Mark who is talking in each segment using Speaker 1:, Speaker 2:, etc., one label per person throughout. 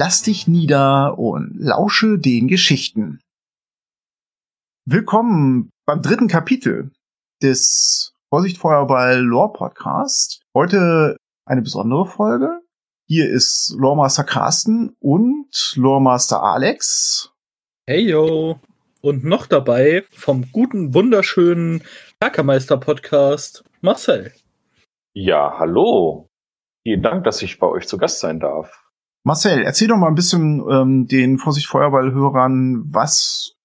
Speaker 1: Lass dich nieder und lausche den Geschichten. Willkommen beim dritten Kapitel des Vorsicht Feuerball Lore Podcast. Heute eine besondere Folge. Hier ist Loremaster Carsten und Loremaster Alex.
Speaker 2: Hey yo! Und noch dabei vom guten, wunderschönen Kerkermeister Podcast Marcel.
Speaker 3: Ja, hallo. Vielen Dank, dass ich bei euch zu Gast sein darf.
Speaker 1: Marcel, erzähl doch mal ein bisschen ähm, den Vorsicht Feuerball-Hörern, was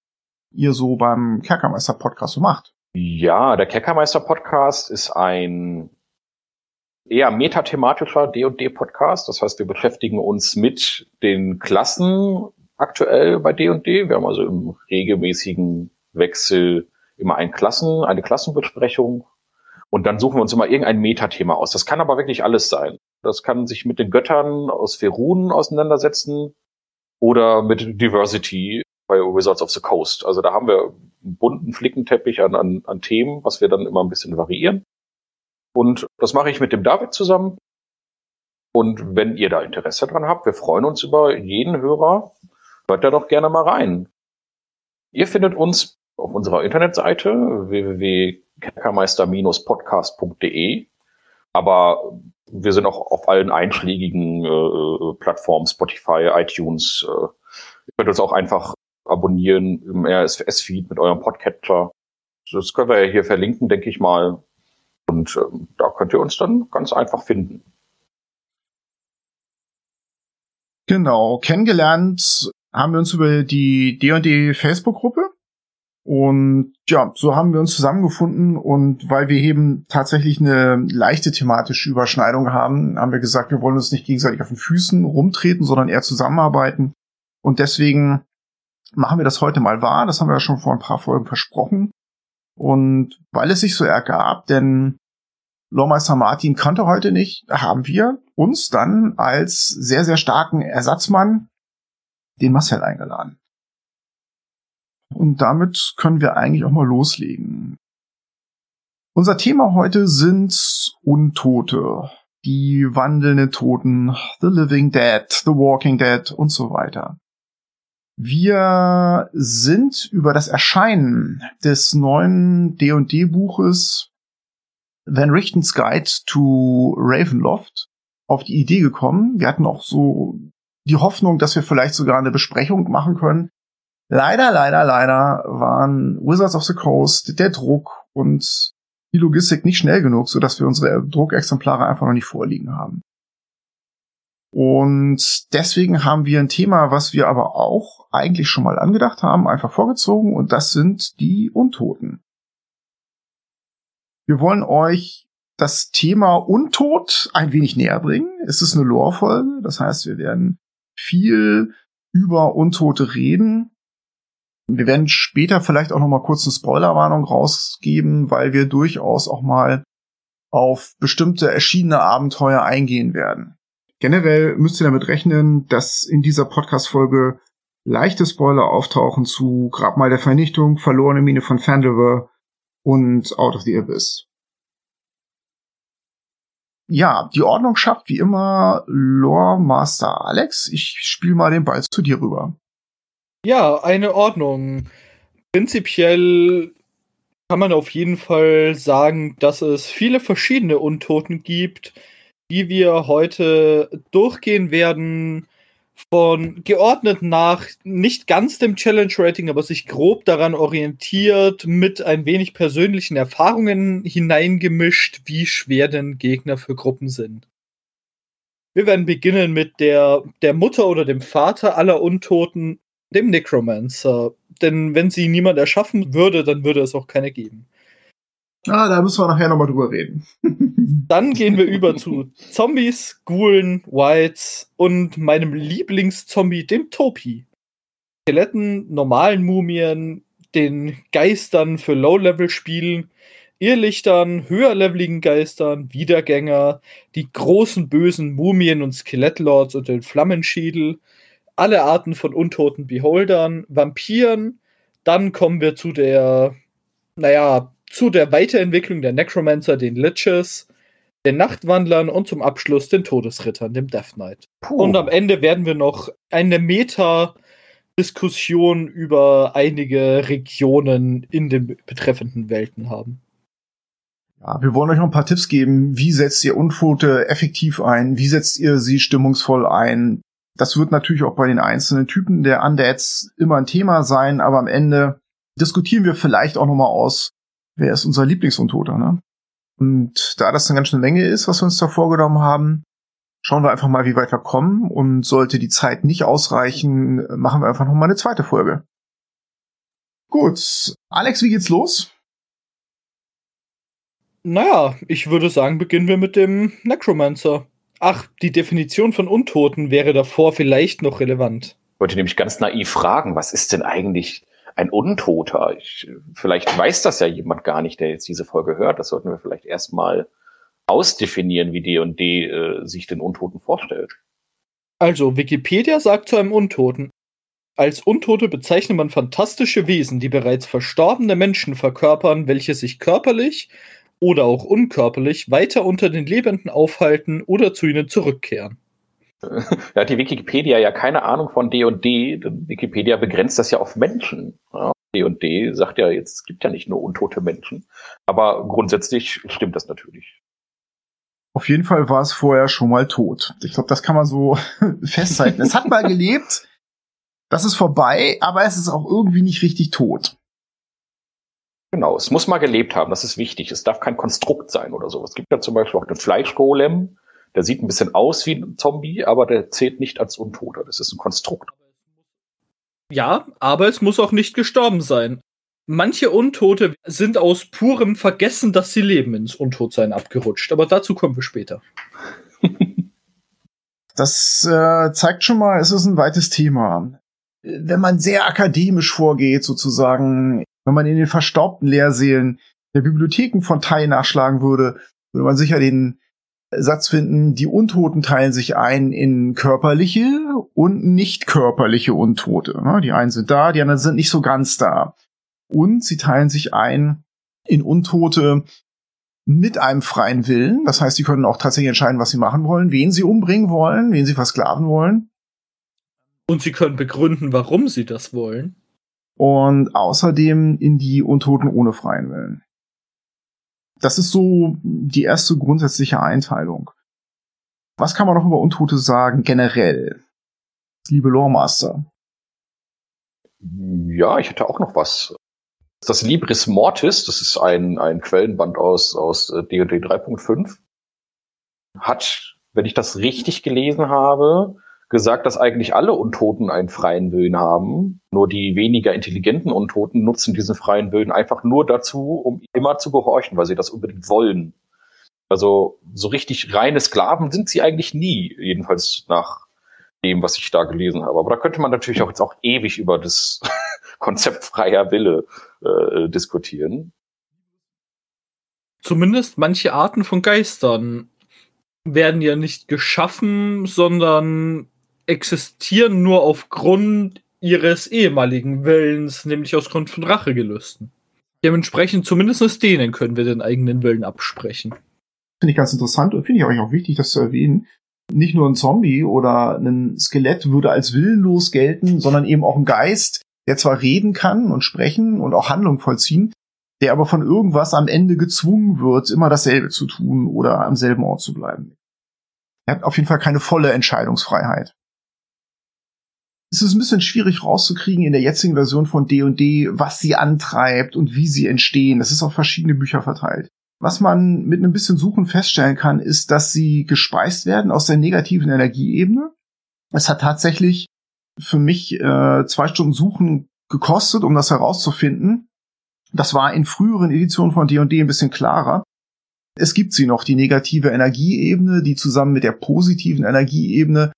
Speaker 1: ihr so beim Kerkermeister Podcast so macht.
Speaker 3: Ja, der Kerkermeister Podcast ist ein eher metathematischer D&D-Podcast. Das heißt, wir beschäftigen uns mit den Klassen aktuell bei D&D. Wir haben also im regelmäßigen Wechsel immer ein Klassen, eine Klassenbesprechung. Und dann suchen wir uns immer irgendein Metathema aus. Das kann aber wirklich alles sein. Das kann sich mit den Göttern aus Ferun auseinandersetzen oder mit Diversity bei Wizards of the Coast. Also da haben wir einen bunten Flickenteppich an, an, an Themen, was wir dann immer ein bisschen variieren. Und das mache ich mit dem David zusammen. Und wenn ihr da Interesse dran habt, wir freuen uns über jeden Hörer. Hört da doch gerne mal rein. Ihr findet uns auf unserer Internetseite www.kerkermeister-podcast.de. Aber wir sind auch auf allen einschlägigen äh, Plattformen, Spotify, iTunes. Äh, ihr könnt uns auch einfach abonnieren im RSS-Feed mit eurem Podcatcher. Das können wir ja hier verlinken, denke ich mal. Und ähm, da könnt ihr uns dann ganz einfach finden.
Speaker 1: Genau, kennengelernt haben wir uns über die D&D Facebook-Gruppe. Und ja, so haben wir uns zusammengefunden und weil wir eben tatsächlich eine leichte thematische Überschneidung haben, haben wir gesagt, wir wollen uns nicht gegenseitig auf den Füßen rumtreten, sondern eher zusammenarbeiten. Und deswegen machen wir das heute mal wahr. Das haben wir ja schon vor ein paar Folgen versprochen. Und weil es sich so ergab, denn Lormeister Martin kannte heute nicht, haben wir uns dann als sehr, sehr starken Ersatzmann den Marcel eingeladen. Und damit können wir eigentlich auch mal loslegen. Unser Thema heute sind Untote, die wandelnden Toten, The Living Dead, The Walking Dead und so weiter. Wir sind über das Erscheinen des neuen D&D Buches Van Richten's Guide to Ravenloft auf die Idee gekommen. Wir hatten auch so die Hoffnung, dass wir vielleicht sogar eine Besprechung machen können. Leider, leider, leider waren Wizards of the Coast, der Druck und die Logistik nicht schnell genug, sodass wir unsere Druckexemplare einfach noch nicht vorliegen haben. Und deswegen haben wir ein Thema, was wir aber auch eigentlich schon mal angedacht haben, einfach vorgezogen, und das sind die Untoten. Wir wollen euch das Thema Untot ein wenig näher bringen. Es ist eine Lore-Folge, das heißt, wir werden viel über Untote reden. Wir werden später vielleicht auch noch mal kurz eine Spoilerwarnung rausgeben, weil wir durchaus auch mal auf bestimmte erschienene Abenteuer eingehen werden. Generell müsst ihr damit rechnen, dass in dieser Podcast-Folge leichte Spoiler auftauchen zu Grabmal der Vernichtung, Verlorene Mine von Fandelver und Out of the Abyss. Ja, die Ordnung schafft wie immer Lore Master Alex. Ich spiele mal den Ball zu dir rüber.
Speaker 2: Ja, eine Ordnung. Prinzipiell kann man auf jeden Fall sagen, dass es viele verschiedene Untoten gibt, die wir heute durchgehen werden. Von geordnet nach nicht ganz dem Challenge Rating, aber sich grob daran orientiert, mit ein wenig persönlichen Erfahrungen hineingemischt, wie schwer denn Gegner für Gruppen sind. Wir werden beginnen mit der, der Mutter oder dem Vater aller Untoten, dem Necromancer. Denn wenn sie niemand erschaffen würde, dann würde es auch keine geben.
Speaker 1: Ah, da müssen wir nachher nochmal drüber reden.
Speaker 2: Dann gehen wir über zu Zombies, Ghoulen, Whites und meinem Lieblingszombie, dem Topi. Skeletten, normalen Mumien, den Geistern für Low-Level-Spielen, Irrlichtern, höherleveligen Geistern, Wiedergänger, die großen bösen Mumien und Skelettlords und den Flammenschädel, alle Arten von untoten Beholdern, Vampiren, dann kommen wir zu der, naja, zu der Weiterentwicklung der Necromancer, den Liches, den Nachtwandlern und zum Abschluss den Todesrittern, dem Death Knight. Puh. Und am Ende werden wir noch eine Meta-Diskussion über einige Regionen in den betreffenden Welten haben.
Speaker 1: Ja, wir wollen euch noch ein paar Tipps geben. Wie setzt ihr Unfote effektiv ein? Wie setzt ihr sie stimmungsvoll ein? Das wird natürlich auch bei den einzelnen Typen der Undeads immer ein Thema sein, aber am Ende diskutieren wir vielleicht auch noch mal aus, wer ist unser Lieblingsuntoter, ne? Und da das eine ganz schöne Menge ist, was wir uns da vorgenommen haben, schauen wir einfach mal, wie weit wir kommen. Und sollte die Zeit nicht ausreichen, machen wir einfach noch mal eine zweite Folge. Gut. Alex, wie geht's los?
Speaker 2: Naja, ich würde sagen, beginnen wir mit dem Necromancer. Ach, die Definition von Untoten wäre davor vielleicht noch relevant.
Speaker 3: Ich wollte nämlich ganz naiv fragen, was ist denn eigentlich ein Untoter? Ich, vielleicht weiß das ja jemand gar nicht, der jetzt diese Folge hört. Das sollten wir vielleicht erstmal ausdefinieren, wie D&D äh, sich den Untoten vorstellt.
Speaker 2: Also, Wikipedia sagt zu einem Untoten, als Untote bezeichnet man fantastische Wesen, die bereits verstorbene Menschen verkörpern, welche sich körperlich, oder auch unkörperlich weiter unter den Lebenden aufhalten oder zu ihnen zurückkehren.
Speaker 3: Da hat die Wikipedia ja keine Ahnung von D&D. Wikipedia begrenzt das ja auf Menschen. D&D sagt ja jetzt, es gibt ja nicht nur untote Menschen. Aber grundsätzlich stimmt das natürlich.
Speaker 1: Auf jeden Fall war es vorher schon mal tot. Ich glaube, das kann man so festhalten. es hat mal gelebt, das ist vorbei, aber es ist auch irgendwie nicht richtig tot.
Speaker 3: Genau, es muss mal gelebt haben, das ist wichtig. Es darf kein Konstrukt sein oder so. Es gibt ja zum Beispiel auch den Fleischgolem, der sieht ein bisschen aus wie ein Zombie, aber der zählt nicht als Untoter. Das ist ein Konstrukt.
Speaker 2: Ja, aber es muss auch nicht gestorben sein. Manche Untote sind aus purem Vergessen, dass sie leben, ins Untotsein abgerutscht. Aber dazu kommen wir später.
Speaker 1: Das äh, zeigt schon mal, es ist ein weites Thema. Wenn man sehr akademisch vorgeht, sozusagen, wenn man in den verstaubten Lehrsälen der Bibliotheken von Tai nachschlagen würde, würde man sicher den Satz finden, die Untoten teilen sich ein in körperliche und nicht körperliche Untote. Die einen sind da, die anderen sind nicht so ganz da. Und sie teilen sich ein in Untote mit einem freien Willen. Das heißt, sie können auch tatsächlich entscheiden, was sie machen wollen, wen sie umbringen wollen, wen sie versklaven wollen.
Speaker 2: Und sie können begründen, warum sie das wollen
Speaker 1: und außerdem in die Untoten ohne freien Willen. Das ist so die erste grundsätzliche Einteilung. Was kann man noch über Untote sagen, generell? Liebe Loremaster.
Speaker 3: Ja, ich hätte auch noch was. Das Libris Mortis, das ist ein, ein Quellenband aus, aus D&D 3.5, hat, wenn ich das richtig gelesen habe, gesagt, dass eigentlich alle Untoten einen freien Willen haben. Nur die weniger intelligenten Untoten nutzen diesen freien Willen einfach nur dazu, um immer zu gehorchen, weil sie das unbedingt wollen. Also so richtig reine Sklaven sind sie eigentlich nie, jedenfalls nach dem, was ich da gelesen habe. Aber da könnte man natürlich auch jetzt auch ewig über das Konzept freier Wille äh, diskutieren.
Speaker 2: Zumindest manche Arten von Geistern werden ja nicht geschaffen, sondern existieren nur aufgrund ihres ehemaligen Willens, nämlich aus Grund von Rachegelüsten. Dementsprechend zumindest denen können wir den eigenen Willen absprechen.
Speaker 1: Finde ich ganz interessant und finde ich auch wichtig, das zu erwähnen. Nicht nur ein Zombie oder ein Skelett würde als willenlos gelten, sondern eben auch ein Geist, der zwar reden kann und sprechen und auch Handlung vollziehen, der aber von irgendwas am Ende gezwungen wird, immer dasselbe zu tun oder am selben Ort zu bleiben. Er hat auf jeden Fall keine volle Entscheidungsfreiheit ist es ein bisschen schwierig rauszukriegen in der jetzigen Version von D&D, was sie antreibt und wie sie entstehen. Das ist auf verschiedene Bücher verteilt. Was man mit einem bisschen Suchen feststellen kann, ist, dass sie gespeist werden aus der negativen Energieebene. Es hat tatsächlich für mich äh, zwei Stunden Suchen gekostet, um das herauszufinden. Das war in früheren Editionen von D&D ein bisschen klarer. Es gibt sie noch, die negative Energieebene, die zusammen mit der positiven Energieebene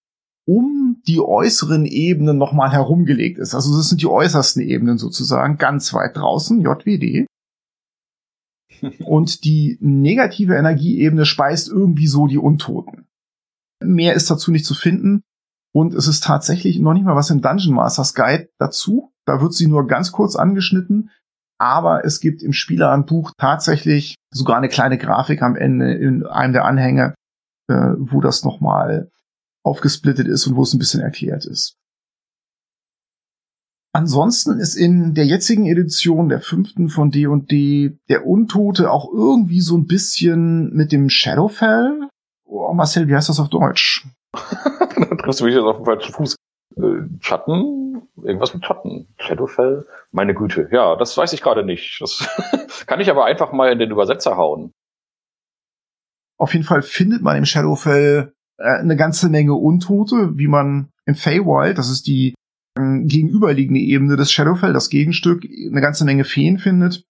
Speaker 1: um die äußeren Ebenen nochmal herumgelegt ist. Also das sind die äußersten Ebenen sozusagen, ganz weit draußen, JWD. Und die negative Energieebene speist irgendwie so die Untoten. Mehr ist dazu nicht zu finden. Und es ist tatsächlich noch nicht mal was im Dungeon Masters Guide dazu. Da wird sie nur ganz kurz angeschnitten. aber es gibt im Spielerhandbuch tatsächlich sogar eine kleine Grafik am Ende in einem der Anhänge, äh, wo das nochmal aufgesplittet ist und wo es ein bisschen erklärt ist. Ansonsten ist in der jetzigen Edition der fünften von D&D der Untote auch irgendwie so ein bisschen mit dem Shadowfell. Oh, Marcel, wie heißt das auf Deutsch?
Speaker 3: da triffst du mich jetzt auf den falschen Fuß. Äh, Schatten? Irgendwas mit Schatten. Shadowfell? Meine Güte. Ja, das weiß ich gerade nicht. Das kann ich aber einfach mal in den Übersetzer hauen.
Speaker 1: Auf jeden Fall findet man im Shadowfell eine ganze Menge Untote, wie man im Feywild, das ist die ähm, gegenüberliegende Ebene des Shadowfell, das Gegenstück, eine ganze Menge Feen findet.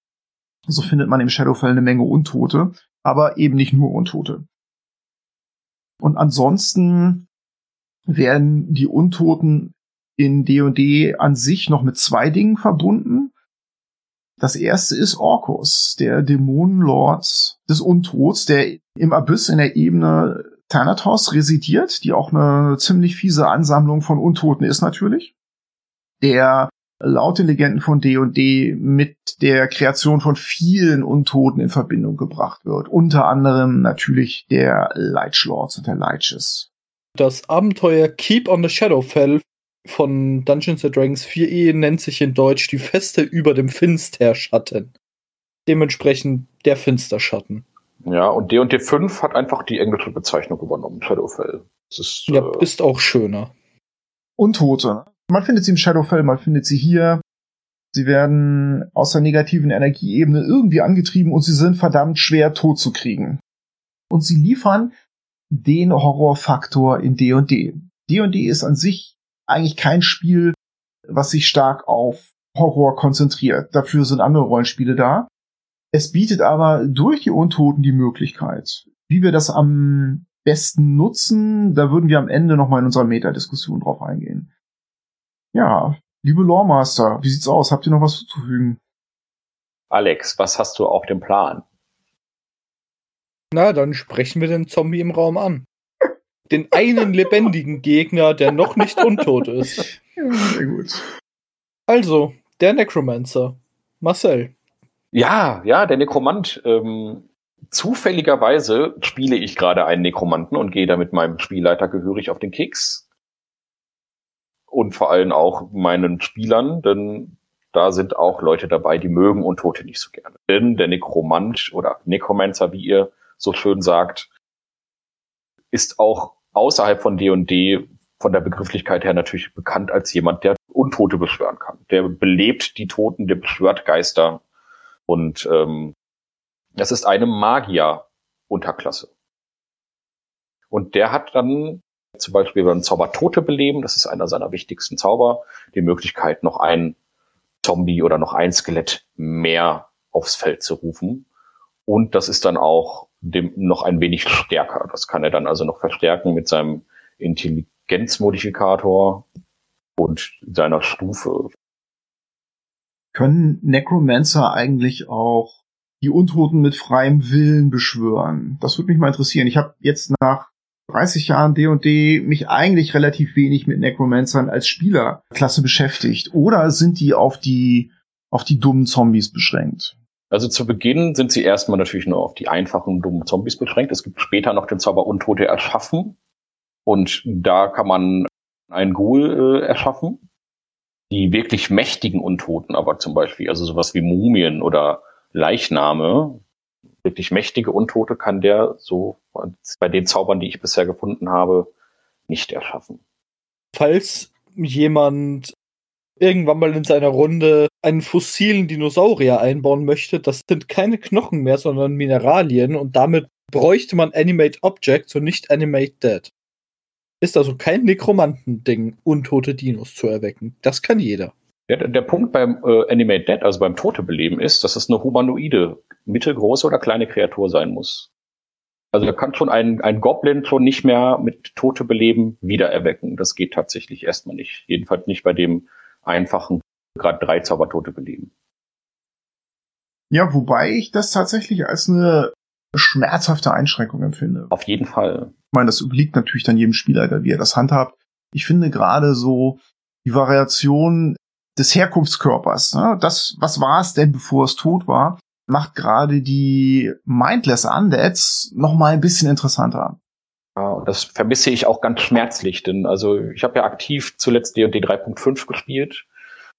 Speaker 1: So findet man im Shadowfell eine Menge Untote, aber eben nicht nur Untote. Und ansonsten werden die Untoten in D&D an sich noch mit zwei Dingen verbunden. Das erste ist Orkus, der Dämonenlord des Untots, der im Abyss in der Ebene Thanatos residiert, die auch eine ziemlich fiese Ansammlung von Untoten ist natürlich der laut den Legenden von D&D mit der Kreation von vielen Untoten in Verbindung gebracht wird. Unter anderem natürlich der Lords und der Liches.
Speaker 2: Das Abenteuer Keep on the Shadowfell von Dungeons Dragons 4e nennt sich in Deutsch die Feste über dem Finsterschatten. Dementsprechend der Finsterschatten.
Speaker 3: Ja, und D&D 5 hat einfach die englische Bezeichnung übernommen, Shadowfell.
Speaker 2: Das ist, ja, äh, ist auch schöner.
Speaker 1: Untote. Man findet sie im Shadowfell, man findet sie hier. Sie werden aus der negativen Energieebene irgendwie angetrieben und sie sind verdammt schwer tot zu kriegen. Und sie liefern den Horrorfaktor in D&D. D&D ist an sich eigentlich kein Spiel, was sich stark auf Horror konzentriert. Dafür sind andere Rollenspiele da. Es bietet aber durch die Untoten die Möglichkeit, wie wir das am besten nutzen, da würden wir am Ende nochmal in unserer Metadiskussion drauf eingehen. Ja, liebe Loremaster, wie sieht's aus? Habt ihr noch was zuzufügen?
Speaker 3: Alex, was hast du auf dem Plan?
Speaker 2: Na, dann sprechen wir den Zombie im Raum an. Den einen lebendigen Gegner, der noch nicht untot ist.
Speaker 1: Ja, sehr gut.
Speaker 2: Also, der Necromancer. Marcel.
Speaker 3: Ja, ja, der Nekromant. Ähm, zufälligerweise spiele ich gerade einen Nekromanten und gehe da mit meinem Spielleiter gehörig auf den Keks und vor allem auch meinen Spielern, denn da sind auch Leute dabei, die mögen Untote nicht so gerne. Denn der Nekromant oder Necromancer, wie ihr so schön sagt, ist auch außerhalb von D&D von der Begrifflichkeit her natürlich bekannt als jemand, der Untote beschwören kann. Der belebt die Toten, der beschwört Geister und ähm, das ist eine Magier-Unterklasse. Und der hat dann zum Beispiel beim Zauber Tote beleben, das ist einer seiner wichtigsten Zauber, die Möglichkeit, noch ein Zombie oder noch ein Skelett mehr aufs Feld zu rufen. Und das ist dann auch dem noch ein wenig stärker. Das kann er dann also noch verstärken mit seinem Intelligenzmodifikator und seiner Stufe.
Speaker 1: Können Necromancer eigentlich auch die Untoten mit freiem Willen beschwören? Das würde mich mal interessieren. Ich habe jetzt nach 30 Jahren D&D mich eigentlich relativ wenig mit Necromancern als Spielerklasse beschäftigt. Oder sind die auf die, auf die dummen Zombies beschränkt?
Speaker 3: Also zu Beginn sind sie erstmal natürlich nur auf die einfachen, dummen Zombies beschränkt. Es gibt später noch den Zauber Untote erschaffen. Und da kann man einen Ghoul äh, erschaffen. Die wirklich mächtigen Untoten aber zum Beispiel, also sowas wie Mumien oder Leichname, wirklich mächtige Untote kann der so bei den Zaubern, die ich bisher gefunden habe, nicht erschaffen.
Speaker 2: Falls jemand irgendwann mal in seiner Runde einen fossilen Dinosaurier einbauen möchte, das sind keine Knochen mehr, sondern Mineralien und damit bräuchte man Animate Objects und nicht Animate Dead. Ist also kein Nekromantending, untote Dinos zu erwecken. Das kann jeder.
Speaker 3: Der, der Punkt beim äh, Animate Dead, also beim Tote beleben, ist, dass es eine humanoide, mittelgroße oder kleine Kreatur sein muss. Also da kann schon ein, ein Goblin schon nicht mehr mit Tote beleben wiedererwecken. Das geht tatsächlich erstmal nicht. Jedenfalls nicht bei dem einfachen, gerade drei Zaubertote beleben.
Speaker 1: Ja, wobei ich das tatsächlich als eine schmerzhafte Einschränkung empfinde.
Speaker 3: Auf jeden Fall.
Speaker 1: Ich meine, das obliegt natürlich dann jedem Spielleiter, wie er das handhabt. Ich finde gerade so die Variation des Herkunftskörpers. Ne? Das, was war es denn, bevor es tot war, macht gerade die Mindless Undeads noch mal ein bisschen interessanter.
Speaker 3: Ja, und das vermisse ich auch ganz schmerzlich, denn also ich habe ja aktiv zuletzt D&D 3.5 gespielt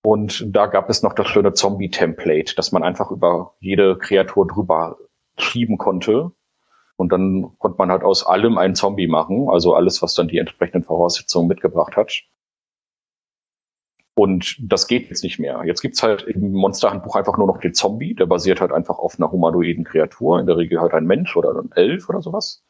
Speaker 3: und da gab es noch das schöne Zombie-Template, dass man einfach über jede Kreatur drüber schieben konnte. Und dann konnte man halt aus allem einen Zombie machen, also alles, was dann die entsprechenden Voraussetzungen mitgebracht hat. Und das geht jetzt nicht mehr. Jetzt gibt's halt im Monsterhandbuch einfach nur noch den Zombie, der basiert halt einfach auf einer humanoiden Kreatur, in der Regel halt ein Mensch oder ein Elf oder sowas.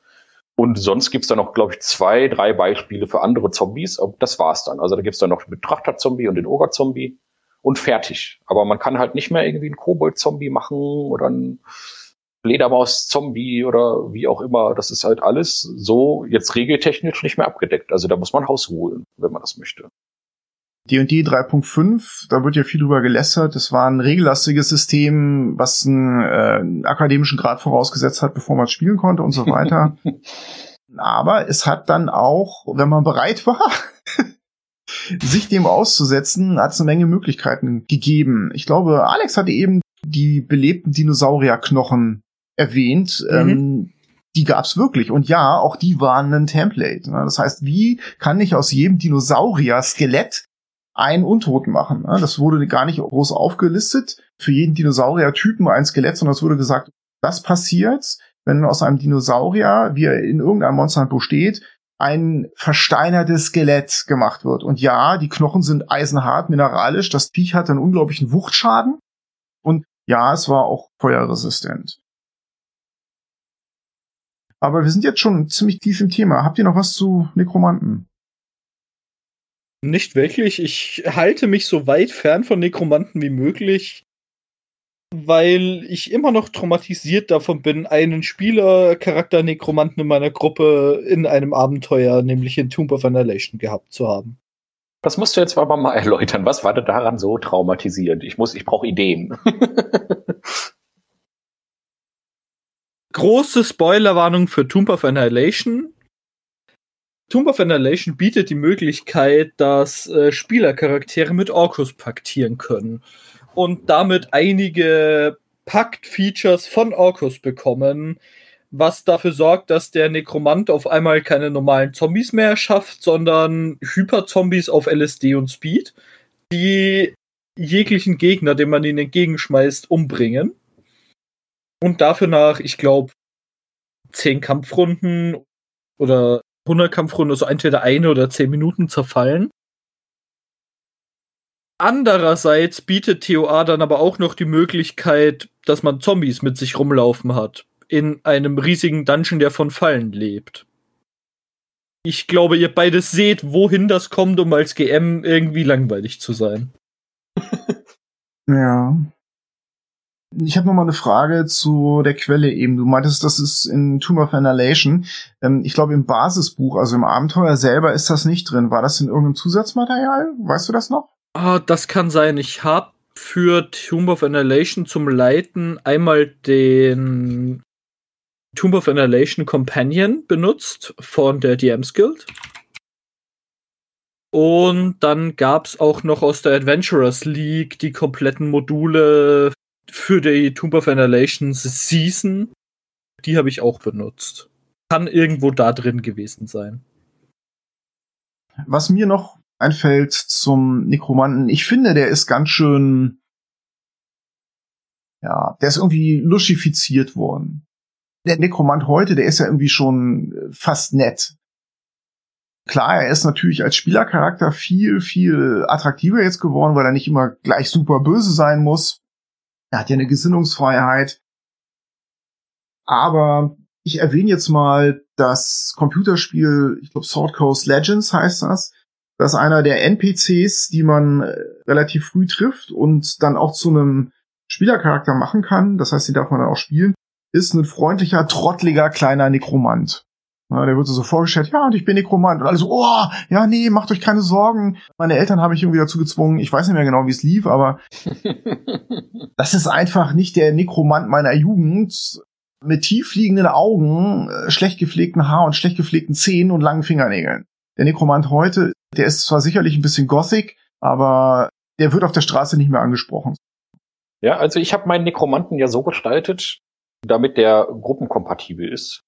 Speaker 3: Und sonst gibt's da noch, glaube ich, zwei, drei Beispiele für andere Zombies. Das war's dann. Also da gibt's dann noch den Betrachter-Zombie und den Ogre-Zombie und fertig. Aber man kann halt nicht mehr irgendwie einen Kobold-Zombie machen oder einen Fledermaus-Zombie oder wie auch immer. Das ist halt alles so jetzt regeltechnisch nicht mehr abgedeckt. Also da muss man Haus holen, wenn man das möchte.
Speaker 1: D&D 3.5, da wird ja viel drüber gelästert. Das war ein regellastiges System, was einen, äh, einen akademischen Grad vorausgesetzt hat, bevor man spielen konnte und so weiter. Aber es hat dann auch, wenn man bereit war, sich dem auszusetzen, hat es eine Menge Möglichkeiten gegeben. Ich glaube, Alex hatte eben die belebten Dinosaurierknochen erwähnt. Mhm. Ähm, die gab's wirklich. Und ja, auch die waren ein Template. Ne? Das heißt, wie kann ich aus jedem Dinosaurier-Skelett einen Untoten machen. Ne? Das wurde gar nicht groß aufgelistet. Für jeden Dinosaurier-Typen ein Skelett, sondern es wurde gesagt, das passiert, wenn aus einem Dinosaurier, wie er in irgendeinem Monsterhandbuch steht, ein versteinertes Skelett gemacht wird. Und ja, die Knochen sind eisenhart, mineralisch. Das Viech hat einen unglaublichen Wuchtschaden. Und ja, es war auch feuerresistent. Aber wir sind jetzt schon ziemlich tief im Thema. Habt ihr noch was zu Nekromanten?
Speaker 2: Nicht wirklich. Ich halte mich so weit fern von Nekromanten wie möglich, weil ich immer noch traumatisiert davon bin, einen Spielercharakter Nekromanten in meiner Gruppe in einem Abenteuer, nämlich in Tomb of Annihilation, gehabt zu haben.
Speaker 3: Das musst du jetzt aber mal erläutern. Was war denn daran so traumatisierend? Ich muss, ich brauche Ideen.
Speaker 2: Große Spoilerwarnung für Tomb of Annihilation. Tomb of Annihilation bietet die Möglichkeit, dass äh, Spielercharaktere mit Orkus paktieren können und damit einige Pakt-Features von Orkus bekommen, was dafür sorgt, dass der Nekromant auf einmal keine normalen Zombies mehr erschafft, sondern Hyper-Zombies auf LSD und Speed, die jeglichen Gegner, den man ihnen entgegenschmeißt, umbringen. Und dafür nach, ich glaube, zehn Kampfrunden oder 100 Kampfrunden, also entweder eine oder zehn Minuten zerfallen. Andererseits bietet TOA dann aber auch noch die Möglichkeit, dass man Zombies mit sich rumlaufen hat. In einem riesigen Dungeon, der von Fallen lebt. Ich glaube, ihr beide seht, wohin das kommt, um als GM irgendwie langweilig zu sein.
Speaker 1: ja. Ich habe noch mal eine Frage zu der Quelle eben. Du meintest, das ist in Tomb of Annihilation. Ähm, ich glaube, im Basisbuch, also im Abenteuer selber, ist das nicht drin. War das in irgendeinem Zusatzmaterial? Weißt du das noch?
Speaker 2: Ah, das kann sein. Ich habe für Tomb of Annihilation zum Leiten einmal den Tomb of Annihilation Companion benutzt von der DMs Guild. Und dann gab es auch noch aus der Adventurers League die kompletten Module für die Tomb of Annihilation Season. Die habe ich auch benutzt. Kann irgendwo da drin gewesen sein.
Speaker 1: Was mir noch einfällt zum Nekromanten, ich finde, der ist ganz schön, ja, der ist irgendwie luschifiziert worden. Der Nekromant heute, der ist ja irgendwie schon fast nett. Klar, er ist natürlich als Spielercharakter viel, viel attraktiver jetzt geworden, weil er nicht immer gleich super böse sein muss. Er hat ja eine Gesinnungsfreiheit. Aber ich erwähne jetzt mal das Computerspiel, ich glaube Sword Coast Legends heißt das. Das ist einer der NPCs, die man äh, relativ früh trifft und dann auch zu einem Spielercharakter machen kann. Das heißt, die darf man dann auch spielen. Ist ein freundlicher, trottliger, kleiner Nekromant. Ja, der wird so vorgestellt, ja, und ich bin Nekromant. Und alle so, oh, ja, nee, macht euch keine Sorgen. Meine Eltern habe ich irgendwie dazu gezwungen. Ich weiß nicht mehr genau, wie es lief, aber das ist einfach nicht der Nekromant meiner Jugend mit tiefliegenden Augen, äh, schlecht gepflegten Haar und schlecht gepflegten Zähnen und langen Fingernägeln. Der Nekromant heute, der ist zwar sicherlich ein bisschen gothic, aber der wird auf der Straße nicht mehr angesprochen.
Speaker 3: Ja, also ich habe meinen Nekromanten ja so gestaltet, damit der gruppenkompatibel ist.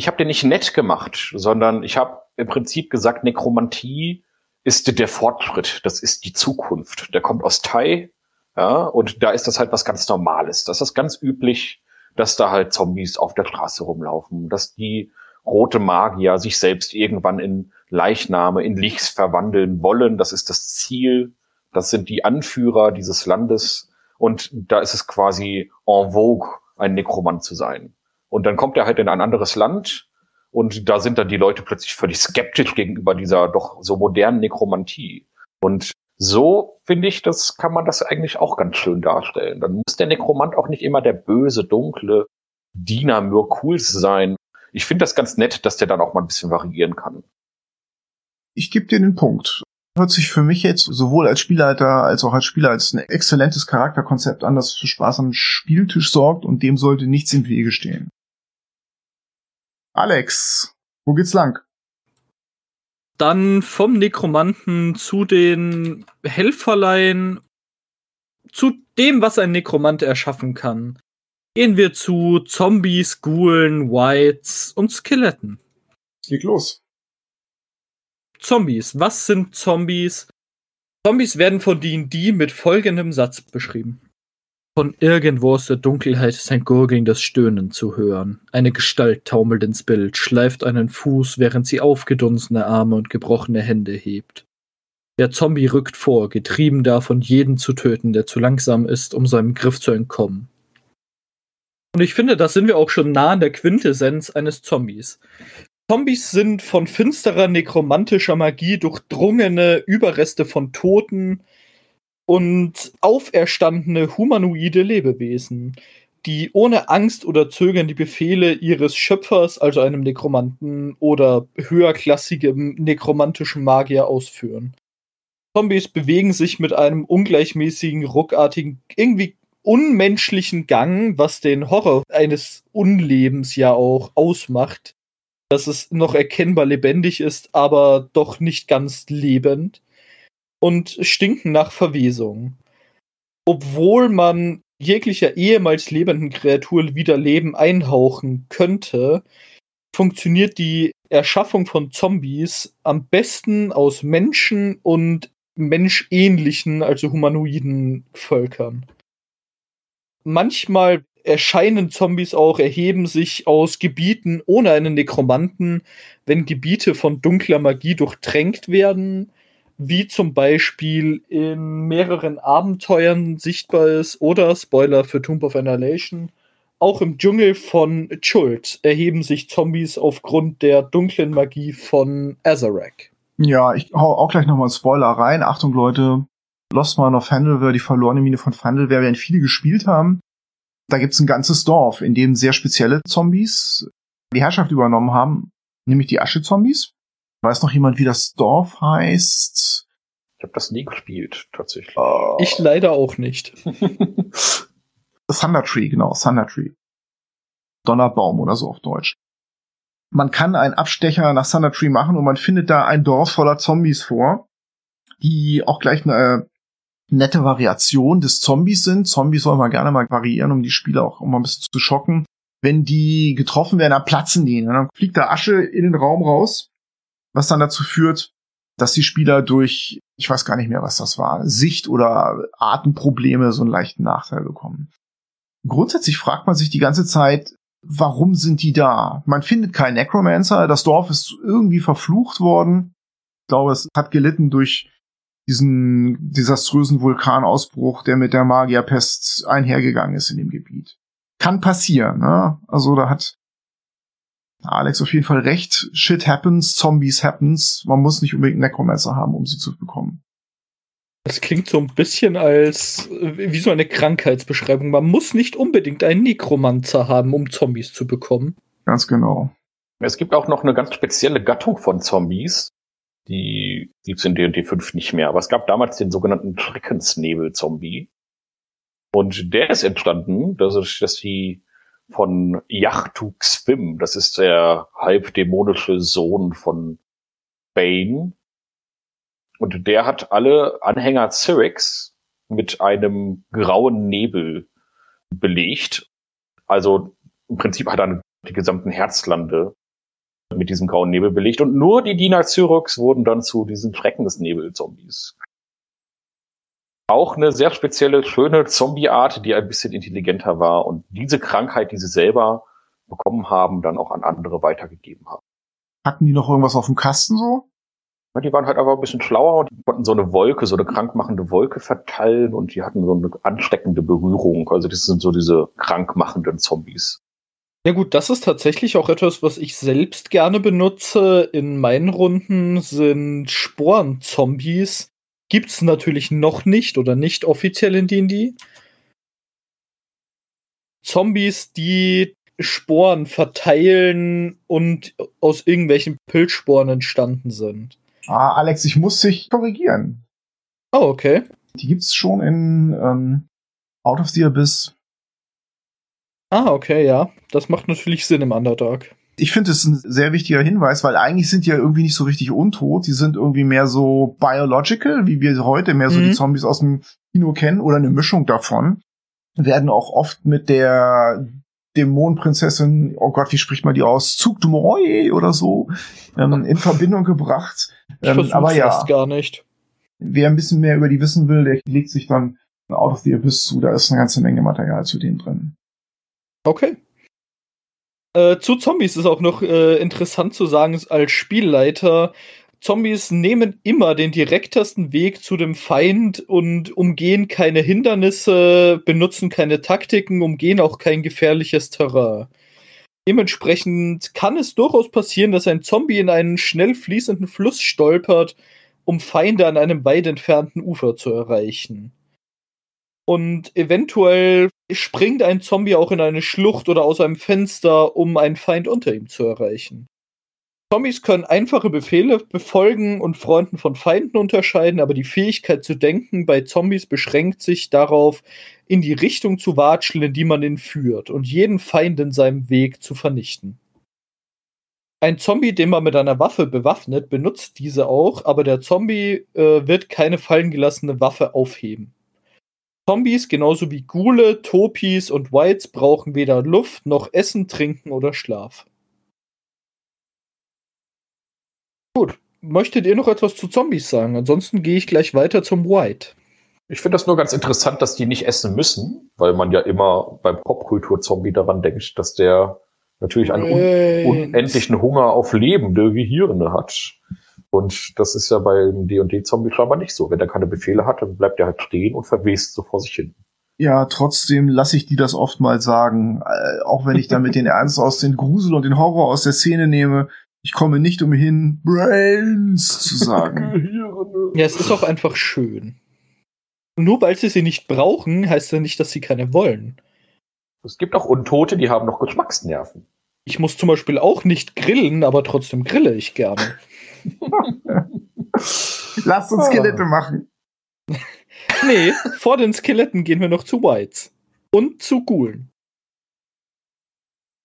Speaker 3: Ich habe den nicht nett gemacht, sondern ich habe im Prinzip gesagt, Nekromantie ist der Fortschritt, das ist die Zukunft. Der kommt aus Thai, ja, und da ist das halt was ganz Normales. Das ist ganz üblich, dass da halt Zombies auf der Straße rumlaufen, dass die rote Magier sich selbst irgendwann in Leichname, in Lichs verwandeln wollen. Das ist das Ziel. Das sind die Anführer dieses Landes. Und da ist es quasi en vogue, ein Nekromant zu sein. Und dann kommt er halt in ein anderes Land und da sind dann die Leute plötzlich völlig skeptisch gegenüber dieser doch so modernen Nekromantie. Und so finde ich, das kann man das eigentlich auch ganz schön darstellen. Dann muss der Nekromant auch nicht immer der böse, dunkle Diener Myrkuls sein. Ich finde das ganz nett, dass der dann auch mal ein bisschen variieren kann.
Speaker 1: Ich gebe dir den Punkt. Hört sich für mich jetzt sowohl als Spielleiter als auch als Spieler als ein exzellentes Charakterkonzept an, das für Spaß am Spieltisch sorgt und dem sollte nichts im Wege stehen. Alex, wo geht's lang?
Speaker 2: Dann vom Nekromanten zu den Helferlein, zu dem, was ein Nekromant erschaffen kann. Gehen wir zu Zombies, Ghoulen, Whites und Skeletten.
Speaker 1: Leg los.
Speaker 2: Zombies. Was sind Zombies? Zombies werden von D&D mit folgendem Satz beschrieben. Von irgendwo aus der Dunkelheit ist ein gurgelndes Stöhnen zu hören. Eine Gestalt taumelt ins Bild, schleift einen Fuß, während sie aufgedunsene Arme und gebrochene Hände hebt. Der Zombie rückt vor, getrieben davon, jeden zu töten, der zu langsam ist, um seinem Griff zu entkommen. Und ich finde, da sind wir auch schon nah an der Quintessenz eines Zombies. Zombies sind von finsterer nekromantischer Magie durchdrungene Überreste von Toten, und auferstandene humanoide Lebewesen, die ohne Angst oder Zögern die Befehle ihres Schöpfers, also einem Nekromanten oder höherklassigem nekromantischen Magier ausführen. Zombies bewegen sich mit einem ungleichmäßigen, ruckartigen, irgendwie unmenschlichen Gang, was den Horror eines Unlebens ja auch ausmacht, dass es noch erkennbar lebendig ist, aber doch nicht ganz lebend und stinken nach Verwesung. Obwohl man jeglicher ehemals lebenden Kreatur wieder Leben einhauchen könnte, funktioniert die Erschaffung von Zombies am besten aus Menschen und menschähnlichen, also humanoiden Völkern. Manchmal erscheinen Zombies auch, erheben sich aus Gebieten ohne einen Nekromanten, wenn Gebiete von dunkler Magie durchtränkt werden wie zum Beispiel in mehreren Abenteuern sichtbar ist oder Spoiler für Tomb of Annihilation. Auch im Dschungel von Chult erheben sich Zombies aufgrund der dunklen Magie von Azarek.
Speaker 1: Ja, ich hau auch gleich nochmal Spoiler rein. Achtung Leute, Lost Man of Fandelware, die verlorene Mine von Fandelware, werden viele gespielt haben. Da gibt's ein ganzes Dorf, in dem sehr spezielle Zombies die Herrschaft übernommen haben, nämlich die Asche-Zombies. Weiß noch jemand, wie das Dorf heißt?
Speaker 3: Ich habe das nie gespielt, tatsächlich.
Speaker 2: Uh, ich leider auch nicht.
Speaker 1: Thunder Tree, genau, Thunder Tree. Donnerbaum oder so auf Deutsch. Man kann einen Abstecher nach Thunder Tree machen und man findet da ein Dorf voller Zombies vor, die auch gleich eine nette Variation des Zombies sind. Zombies soll man gerne mal variieren, um die Spieler auch immer ein bisschen zu schocken. Wenn die getroffen werden, dann platzen die. Dann fliegt da Asche in den Raum raus was dann dazu führt, dass die Spieler durch, ich weiß gar nicht mehr, was das war, Sicht- oder Atemprobleme so einen leichten Nachteil bekommen. Grundsätzlich fragt man sich die ganze Zeit, warum sind die da? Man findet keinen Necromancer, das Dorf ist irgendwie verflucht worden. Ich glaube, es hat gelitten durch diesen desaströsen Vulkanausbruch, der mit der Magierpest einhergegangen ist in dem Gebiet. Kann passieren, ne? Also da hat Alex auf jeden Fall recht. Shit happens, Zombies happens. Man muss nicht unbedingt Necromancer haben, um sie zu bekommen.
Speaker 2: Das klingt so ein bisschen als wie so eine Krankheitsbeschreibung. Man muss nicht unbedingt einen Nekromancer haben, um Zombies zu bekommen.
Speaker 1: Ganz genau.
Speaker 3: Es gibt auch noch eine ganz spezielle Gattung von Zombies. Die gibt's in D&D 5 nicht mehr. Aber es gab damals den sogenannten Schreckensnebel-Zombie. Und der ist entstanden, dass, dass die von Yachtu Xwim. Das ist der halbdämonische Sohn von Bane. Und der hat alle Anhänger Cyrix mit einem grauen Nebel belegt. Also im Prinzip hat er die gesamten Herzlande mit diesem grauen Nebel belegt. Und nur die Diener Cyrix wurden dann zu diesen Schrecken des Nebelzombies. Auch eine sehr spezielle, schöne Zombie-Art, die ein bisschen intelligenter war und diese Krankheit, die sie selber bekommen haben, dann auch an andere weitergegeben haben.
Speaker 1: Hatten die noch irgendwas auf dem Kasten so?
Speaker 3: Ja, die waren halt einfach ein bisschen schlauer und die konnten so eine Wolke, so eine krankmachende Wolke verteilen und die hatten so eine ansteckende Berührung. Also das sind so diese krankmachenden Zombies.
Speaker 2: Ja gut, das ist tatsächlich auch etwas, was ich selbst gerne benutze. In meinen Runden sind Sporen-Zombies. Gibt's natürlich noch nicht oder nicht offiziell in D&D. Zombies, die Sporen verteilen und aus irgendwelchen Pilzsporen entstanden sind.
Speaker 1: Ah, Alex, ich muss dich korrigieren.
Speaker 2: Oh, okay.
Speaker 1: Die gibt's schon in ähm, Out of the Abyss.
Speaker 2: Ah, okay, ja. Das macht natürlich Sinn im Underdark.
Speaker 1: Ich finde es ein sehr wichtiger Hinweis, weil eigentlich sind die ja irgendwie nicht so richtig untot. Die sind irgendwie mehr so biological, wie wir heute mehr so mhm. die Zombies aus dem Kino kennen oder eine Mischung davon. Werden auch oft mit der Dämonenprinzessin, oh Gott, wie spricht man die aus? Zug du Moi oder so, ähm, in Verbindung gebracht.
Speaker 2: Ähm, aber ja, gar nicht.
Speaker 1: Wer ein bisschen mehr über die wissen will, der legt sich dann Out of the Abyss zu. Da ist eine ganze Menge Material zu denen drin.
Speaker 2: Okay. Äh, zu Zombies ist auch noch äh, interessant zu sagen, als Spielleiter, Zombies nehmen immer den direktesten Weg zu dem Feind und umgehen keine Hindernisse, benutzen keine Taktiken, umgehen auch kein gefährliches Terrain. Dementsprechend kann es durchaus passieren, dass ein Zombie in einen schnell fließenden Fluss stolpert, um Feinde an einem weit entfernten Ufer zu erreichen. Und eventuell springt ein Zombie auch in eine Schlucht oder aus einem Fenster, um einen Feind unter ihm zu erreichen. Zombies können einfache Befehle befolgen und Freunden von Feinden unterscheiden, aber die Fähigkeit zu denken bei Zombies beschränkt sich darauf, in die Richtung zu watscheln, in die man ihn führt und jeden Feind in seinem Weg zu vernichten. Ein Zombie, den man mit einer Waffe bewaffnet, benutzt diese auch, aber der Zombie äh, wird keine fallen gelassene Waffe aufheben. Zombies, genauso wie Ghule, Topis und Whites, brauchen weder Luft noch Essen, Trinken oder Schlaf. Gut. Möchtet ihr noch etwas zu Zombies sagen? Ansonsten gehe ich gleich weiter zum White.
Speaker 3: Ich finde das nur ganz interessant, dass die nicht essen müssen, weil man ja immer beim Popkultur-Zombie daran denkt, dass der natürlich einen un unendlichen Hunger auf lebende Gehirne hat. Und das ist ja beim D&D-Zombie scheinbar nicht so. Wenn er keine Befehle hat, dann bleibt er halt stehen und verwest so vor sich hin.
Speaker 1: Ja, trotzdem lasse ich die das oft mal sagen. Äh, auch wenn ich damit den Ernst aus den Grusel und den Horror aus der Szene nehme, ich komme nicht umhin, Brains zu sagen.
Speaker 2: ja, es ist auch einfach schön. Nur weil sie sie nicht brauchen, heißt ja nicht, dass sie keine wollen.
Speaker 3: Es gibt auch Untote, die haben noch Geschmacksnerven.
Speaker 2: Ich muss zum Beispiel auch nicht grillen, aber trotzdem grille ich gerne.
Speaker 1: Lasst uns Skelette machen.
Speaker 2: nee, vor den Skeletten gehen wir noch zu Whites. Und zu Ghoulen.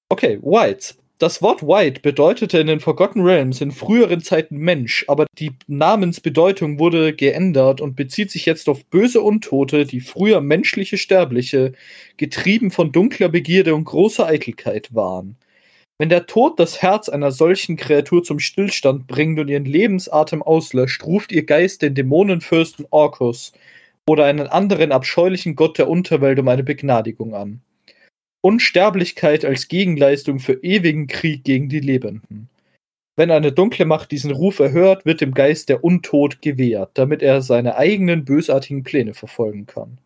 Speaker 2: Okay, Whites. Das Wort White bedeutete in den Forgotten Realms in früheren Zeiten Mensch, aber die Namensbedeutung wurde geändert und bezieht sich jetzt auf böse Untote, die früher menschliche Sterbliche, getrieben von dunkler Begierde und großer Eitelkeit waren. Wenn der Tod das Herz einer solchen Kreatur zum Stillstand bringt und ihren Lebensatem auslöscht, ruft ihr Geist den Dämonenfürsten Orkus oder einen anderen abscheulichen Gott der Unterwelt um eine Begnadigung an. Unsterblichkeit als Gegenleistung für ewigen Krieg gegen die Lebenden. Wenn eine dunkle Macht diesen Ruf erhört, wird dem Geist der Untod gewährt, damit er seine eigenen bösartigen Pläne verfolgen kann.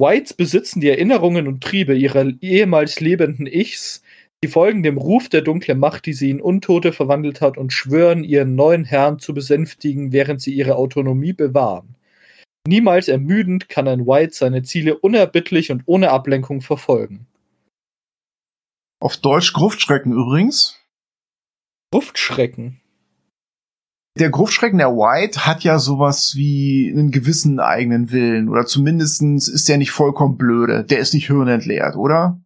Speaker 2: Whites besitzen die Erinnerungen und Triebe ihrer ehemals lebenden Ichs, sie folgen dem Ruf der dunklen Macht, die sie in Untote verwandelt hat, und schwören, ihren neuen Herrn zu besänftigen, während sie ihre Autonomie bewahren. Niemals ermüdend kann ein White seine Ziele unerbittlich und ohne Ablenkung verfolgen.
Speaker 1: Auf Deutsch Gruftschrecken übrigens.
Speaker 2: Gruftschrecken.
Speaker 1: Der Gruftschrecken der White hat ja sowas wie einen gewissen eigenen Willen. Oder zumindestens ist der nicht vollkommen blöde. Der ist nicht hirnentleert, oder?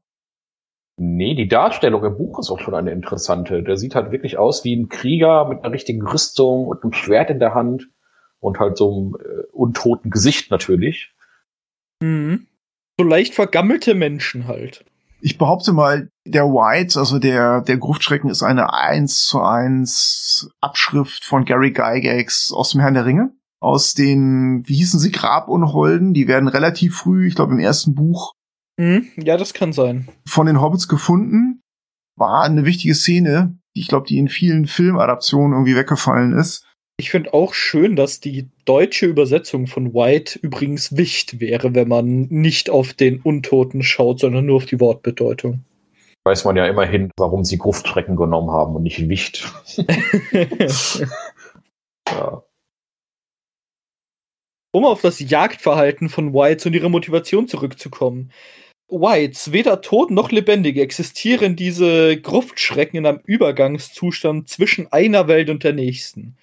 Speaker 3: Nee, die Darstellung im Buch ist auch schon eine interessante. Der sieht halt wirklich aus wie ein Krieger mit einer richtigen Rüstung und einem Schwert in der Hand. und halt so einem äh, untoten Gesicht natürlich.
Speaker 2: Mhm. So leicht vergammelte Menschen halt.
Speaker 1: Ich behaupte mal, der White, also der, der Gruftschrecken, ist eine 1 zu 1 Abschrift von Gary Gygax aus dem Herrn der Ringe. Aus den, wie hießen sie, Grabunholden. Die werden relativ früh, ich glaube im ersten Buch.
Speaker 2: Mhm. Ja, das kann sein.
Speaker 1: Von den Hobbits gefunden. War eine wichtige Szene, die ich glaube, die in vielen Filmadaptionen irgendwie weggefallen ist.
Speaker 2: Ich finde auch schön, dass die deutsche Übersetzung von White übrigens Wicht wäre, wenn man nicht auf den Untoten schaut, sondern nur auf die Wortbedeutung.
Speaker 3: Weiß man ja immerhin, warum sie Gruftschrecken genommen haben und nicht Wicht.
Speaker 2: ja. Um auf das Jagdverhalten von Whites und ihre Motivation zurückzukommen. Whites, weder tot noch lebendig, existieren diese Gruftschrecken in einem Übergangszustand zwischen einer Welt und der nächsten.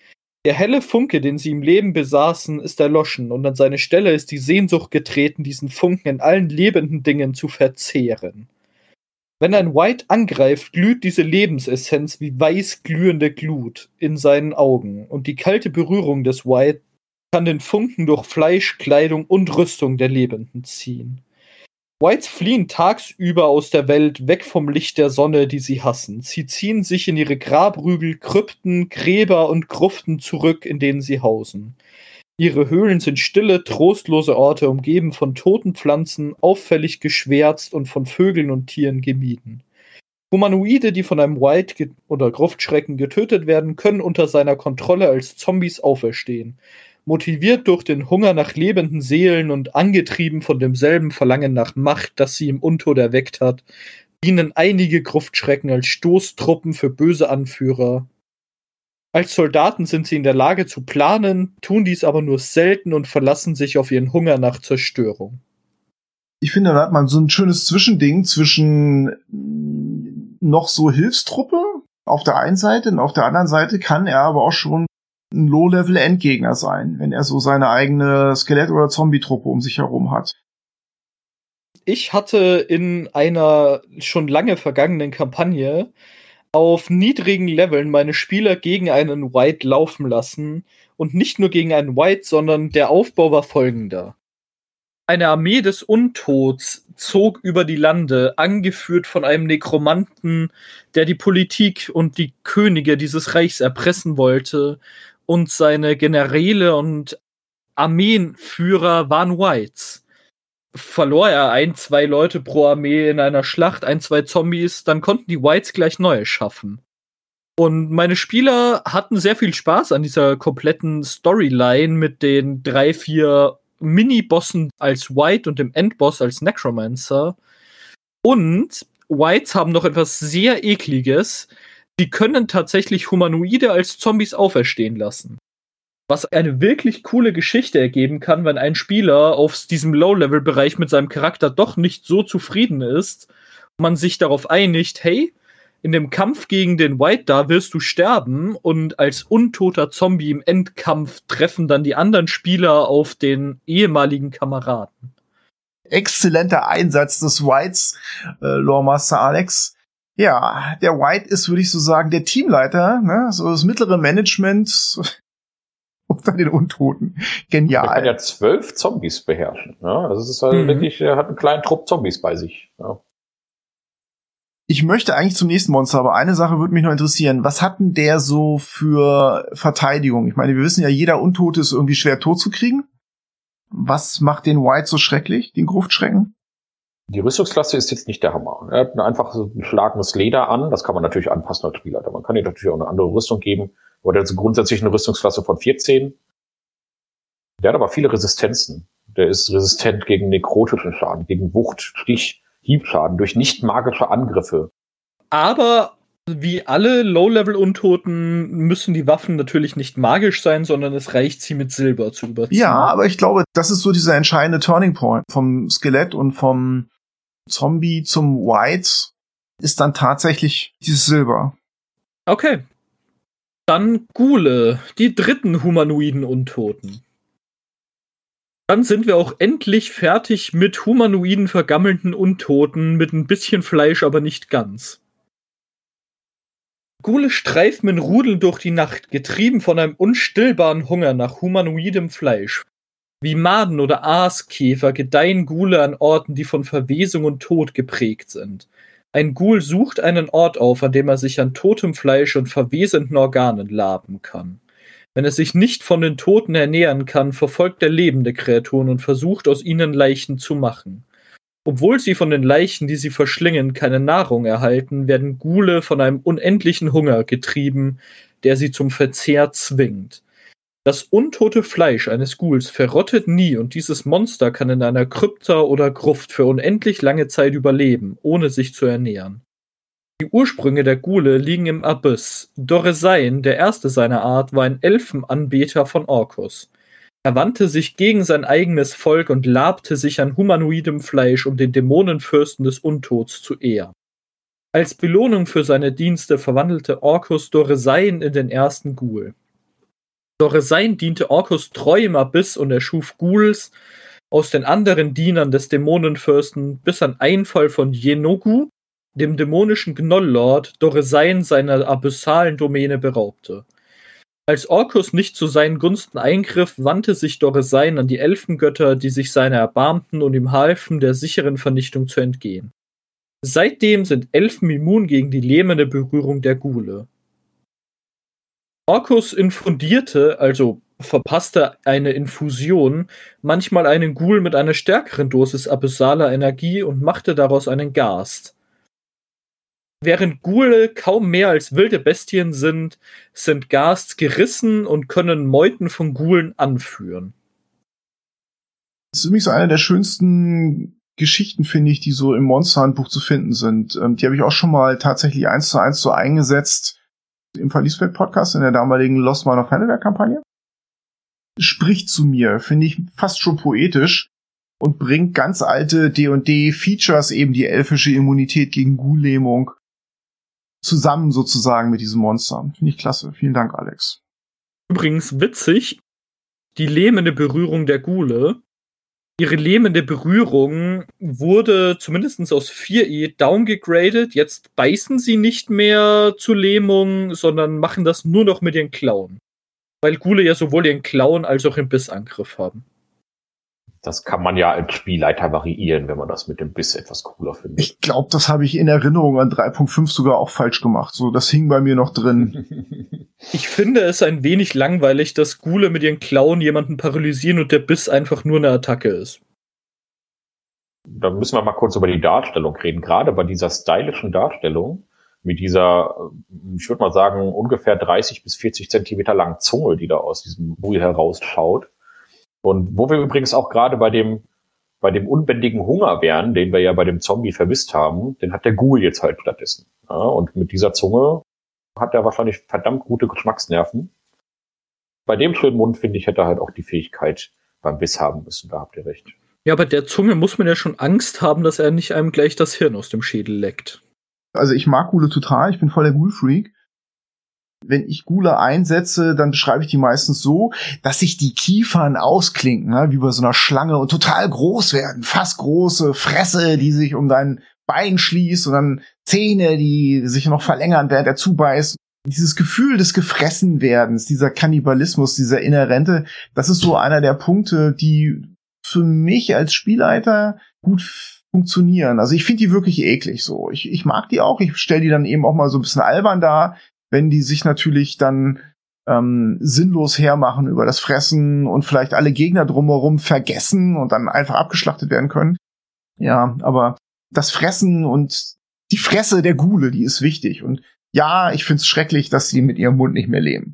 Speaker 2: Der helle Funke, den sie im Leben besaßen, ist erloschen, und an seine Stelle ist die Sehnsucht getreten, diesen Funken in allen lebenden Dingen zu verzehren. Wenn ein White angreift, glüht diese Lebensessenz wie weiß glühende Glut in seinen Augen, und die kalte Berührung des White kann den Funken durch Fleisch, Kleidung und Rüstung der Lebenden ziehen. Whites fliehen tagsüber aus der Welt, weg vom Licht der Sonne, die sie hassen. Sie ziehen sich in ihre Grabrügel, Krypten, Gräber und Gruften zurück, in denen sie hausen. Ihre Höhlen sind stille, trostlose Orte, umgeben von toten Pflanzen, auffällig geschwärzt und von Vögeln und Tieren gemieden. Humanoide, die von einem White oder Gruftschrecken getötet werden, können unter seiner Kontrolle als Zombies auferstehen. Motiviert durch den Hunger nach lebenden Seelen und angetrieben von demselben Verlangen nach Macht, das sie im Untod erweckt hat, dienen einige Gruftschrecken als Stoßtruppen für böse Anführer. Als Soldaten sind sie in der Lage zu planen, tun dies aber nur selten und verlassen sich auf ihren Hunger nach Zerstörung.
Speaker 1: Ich finde, da hat man so ein schönes Zwischending zwischen noch so Hilfstruppe auf der einen Seite und auf der anderen Seite kann er aber auch schon ein Low-Level-Endgegner sein, wenn er so seine eigene Skelett- oder Zombie-Truppe um sich herum hat.
Speaker 2: Ich hatte in einer schon lange vergangenen Kampagne auf niedrigen Leveln meine Spieler gegen einen White laufen lassen. Und nicht nur gegen einen White, sondern der Aufbau war folgender. Eine Armee des Untods zog über die Lande, angeführt von einem Nekromanten, der die Politik und die Könige dieses Reichs erpressen wollte und seine Generäle und Armeenführer waren Whites. Verlor er ein, zwei Leute pro Armee in einer Schlacht, ein, zwei Zombies, dann konnten die Whites gleich neue schaffen. Und meine Spieler hatten sehr viel Spaß an dieser kompletten Storyline mit den drei, vier Mini-Bossen als White und dem Endboss als Necromancer. Und Whites haben noch etwas sehr ekliges die können tatsächlich Humanoide als Zombies auferstehen lassen. Was eine wirklich coole Geschichte ergeben kann, wenn ein Spieler auf diesem Low-Level-Bereich mit seinem Charakter doch nicht so zufrieden ist man sich darauf einigt, hey, in dem Kampf gegen den White da wirst du sterben und als untoter Zombie im Endkampf treffen dann die anderen Spieler auf den ehemaligen Kameraden.
Speaker 1: Exzellenter Einsatz des Whites, äh, Loremaster Alex. Ja, der White ist, würde ich so sagen, der Teamleiter, ne? so das mittlere Management unter den Untoten. Genial. Er
Speaker 3: kann ja zwölf Zombies beherrschen. Ne? Also es ist halt mhm. wirklich, er hat einen kleinen Trupp Zombies bei sich. Ja.
Speaker 1: Ich möchte eigentlich zum nächsten Monster, aber eine Sache würde mich noch interessieren. Was hat denn der so für Verteidigung? Ich meine, wir wissen ja, jeder Untote ist irgendwie schwer tot zu kriegen. Was macht den White so schrecklich, den Gruftschrecken?
Speaker 3: Die Rüstungsklasse ist jetzt nicht der Hammer. Er hat einfach so ein schlagendes Leder an. Das kann man natürlich anpassen als Spielleiter. Man kann ihm natürlich auch eine andere Rüstung geben. Aber der hat grundsätzlich eine Rüstungsklasse von 14. Der hat aber viele Resistenzen. Der ist resistent gegen nekrotischen Schaden, gegen Wucht, Stich, Hiebschaden durch nicht magische Angriffe.
Speaker 2: Aber wie alle Low-Level-Untoten müssen die Waffen natürlich nicht magisch sein, sondern es reicht, sie mit Silber zu überziehen.
Speaker 1: Ja, aber ich glaube, das ist so dieser entscheidende Turning Point vom Skelett und vom Zombie zum White ist dann tatsächlich dieses Silber.
Speaker 2: Okay. Dann Gule, die dritten humanoiden Untoten. Dann sind wir auch endlich fertig mit humanoiden vergammelten Untoten mit ein bisschen Fleisch, aber nicht ganz. Gule streifen in Rudeln durch die Nacht, getrieben von einem unstillbaren Hunger nach humanoidem Fleisch. Wie Maden oder Aaskäfer gedeihen Gule an Orten, die von Verwesung und Tod geprägt sind. Ein Ghoul sucht einen Ort auf, an dem er sich an totem Fleisch und verwesenden Organen laben kann. Wenn er sich nicht von den Toten ernähren kann, verfolgt er lebende Kreaturen und versucht aus ihnen Leichen zu machen. Obwohl sie von den Leichen, die sie verschlingen, keine Nahrung erhalten, werden Gule von einem unendlichen Hunger getrieben, der sie zum Verzehr zwingt. Das untote Fleisch eines Ghouls verrottet nie und dieses Monster kann in einer Krypta oder Gruft für unendlich lange Zeit überleben, ohne sich zu ernähren. Die Ursprünge der Ghule liegen im Abyss. Doresein, der erste seiner Art, war ein Elfenanbeter von Orkus. Er wandte sich gegen sein eigenes Volk und labte sich an humanoidem Fleisch, um den Dämonenfürsten des Untods zu ehren. Als Belohnung für seine Dienste verwandelte Orkus Doresein in den ersten Ghoul. Doresein diente Orkus treu im Abyss und erschuf Ghouls aus den anderen Dienern des Dämonenfürsten bis an Einfall von Yenogu, dem dämonischen Gnolllord, Doresein seiner abyssalen Domäne beraubte. Als Orkus nicht zu seinen Gunsten eingriff, wandte sich Doresein an die Elfengötter, die sich seiner erbarmten und ihm halfen, der sicheren Vernichtung zu entgehen. Seitdem sind Elfen immun gegen die lähmende Berührung der Ghule. Orkus infundierte, also verpasste eine Infusion, manchmal einen Ghoul mit einer stärkeren Dosis abyssaler Energie und machte daraus einen Gast. Während Ghule kaum mehr als wilde Bestien sind, sind Ghasts gerissen und können Meuten von Ghoulen anführen.
Speaker 1: Das ist übrigens eine der schönsten Geschichten, finde ich, die so im Monster-Handbuch zu finden sind. Ähm, die habe ich auch schon mal tatsächlich eins zu eins so eingesetzt im Verliesfeld Podcast in der damaligen Lost Mine of Heidelberg Kampagne. Spricht zu mir, finde ich fast schon poetisch und bringt ganz alte D&D Features, eben die elfische Immunität gegen Ghoul-Lähmung zusammen sozusagen mit diesem Monster. Finde ich klasse. Vielen Dank, Alex.
Speaker 2: Übrigens witzig, die lähmende Berührung der Gule. Ihre lähmende Berührung wurde zumindest aus 4e downgegradet. Jetzt beißen sie nicht mehr zur Lähmung, sondern machen das nur noch mit ihren Klauen. Weil Gule ja sowohl ihren Klauen als auch den Bissangriff haben.
Speaker 3: Das kann man ja als Spielleiter variieren, wenn man das mit dem Biss etwas cooler findet.
Speaker 1: Ich glaube, das habe ich in Erinnerung an 3.5 sogar auch falsch gemacht. So, das hing bei mir noch drin.
Speaker 2: ich finde es ein wenig langweilig, dass Gule mit ihren Klauen jemanden paralysieren und der Biss einfach nur eine Attacke ist.
Speaker 3: Da müssen wir mal kurz über die Darstellung reden. Gerade bei dieser stylischen Darstellung mit dieser, ich würde mal sagen, ungefähr 30 bis 40 Zentimeter langen Zunge, die da aus diesem Buhl herausschaut und wo wir übrigens auch gerade bei dem, bei dem unbändigen Hunger wären, den wir ja bei dem Zombie vermisst haben, den hat der Ghoul jetzt halt stattdessen. Ja, und mit dieser Zunge hat er wahrscheinlich verdammt gute Geschmacksnerven. Bei dem schönen Mund, finde ich, hätte er halt auch die Fähigkeit beim Biss haben müssen. Da habt ihr recht.
Speaker 2: Ja, bei der Zunge muss man ja schon Angst haben, dass er nicht einem gleich das Hirn aus dem Schädel leckt.
Speaker 1: Also ich mag Gule total, ich bin voll der Ghoul-Freak wenn ich Gule einsetze, dann beschreibe ich die meistens so, dass sich die Kiefern ausklinken, ne, wie bei so einer Schlange und total groß werden. Fast große Fresse, die sich um dein Bein schließt und dann Zähne, die sich noch verlängern, während er zubeißt. Dieses Gefühl des Gefressenwerdens, dieser Kannibalismus, dieser Inhärente, das ist so einer der Punkte, die für mich als Spielleiter gut funktionieren. Also ich finde die wirklich eklig so. Ich, ich mag die auch. Ich stelle die dann eben auch mal so ein bisschen albern dar wenn die sich natürlich dann ähm, sinnlos hermachen über das Fressen und vielleicht alle Gegner drumherum vergessen und dann einfach abgeschlachtet werden können. Ja, aber das Fressen und die Fresse der Gule, die ist wichtig. Und ja, ich find's schrecklich, dass sie mit ihrem Mund nicht mehr leben.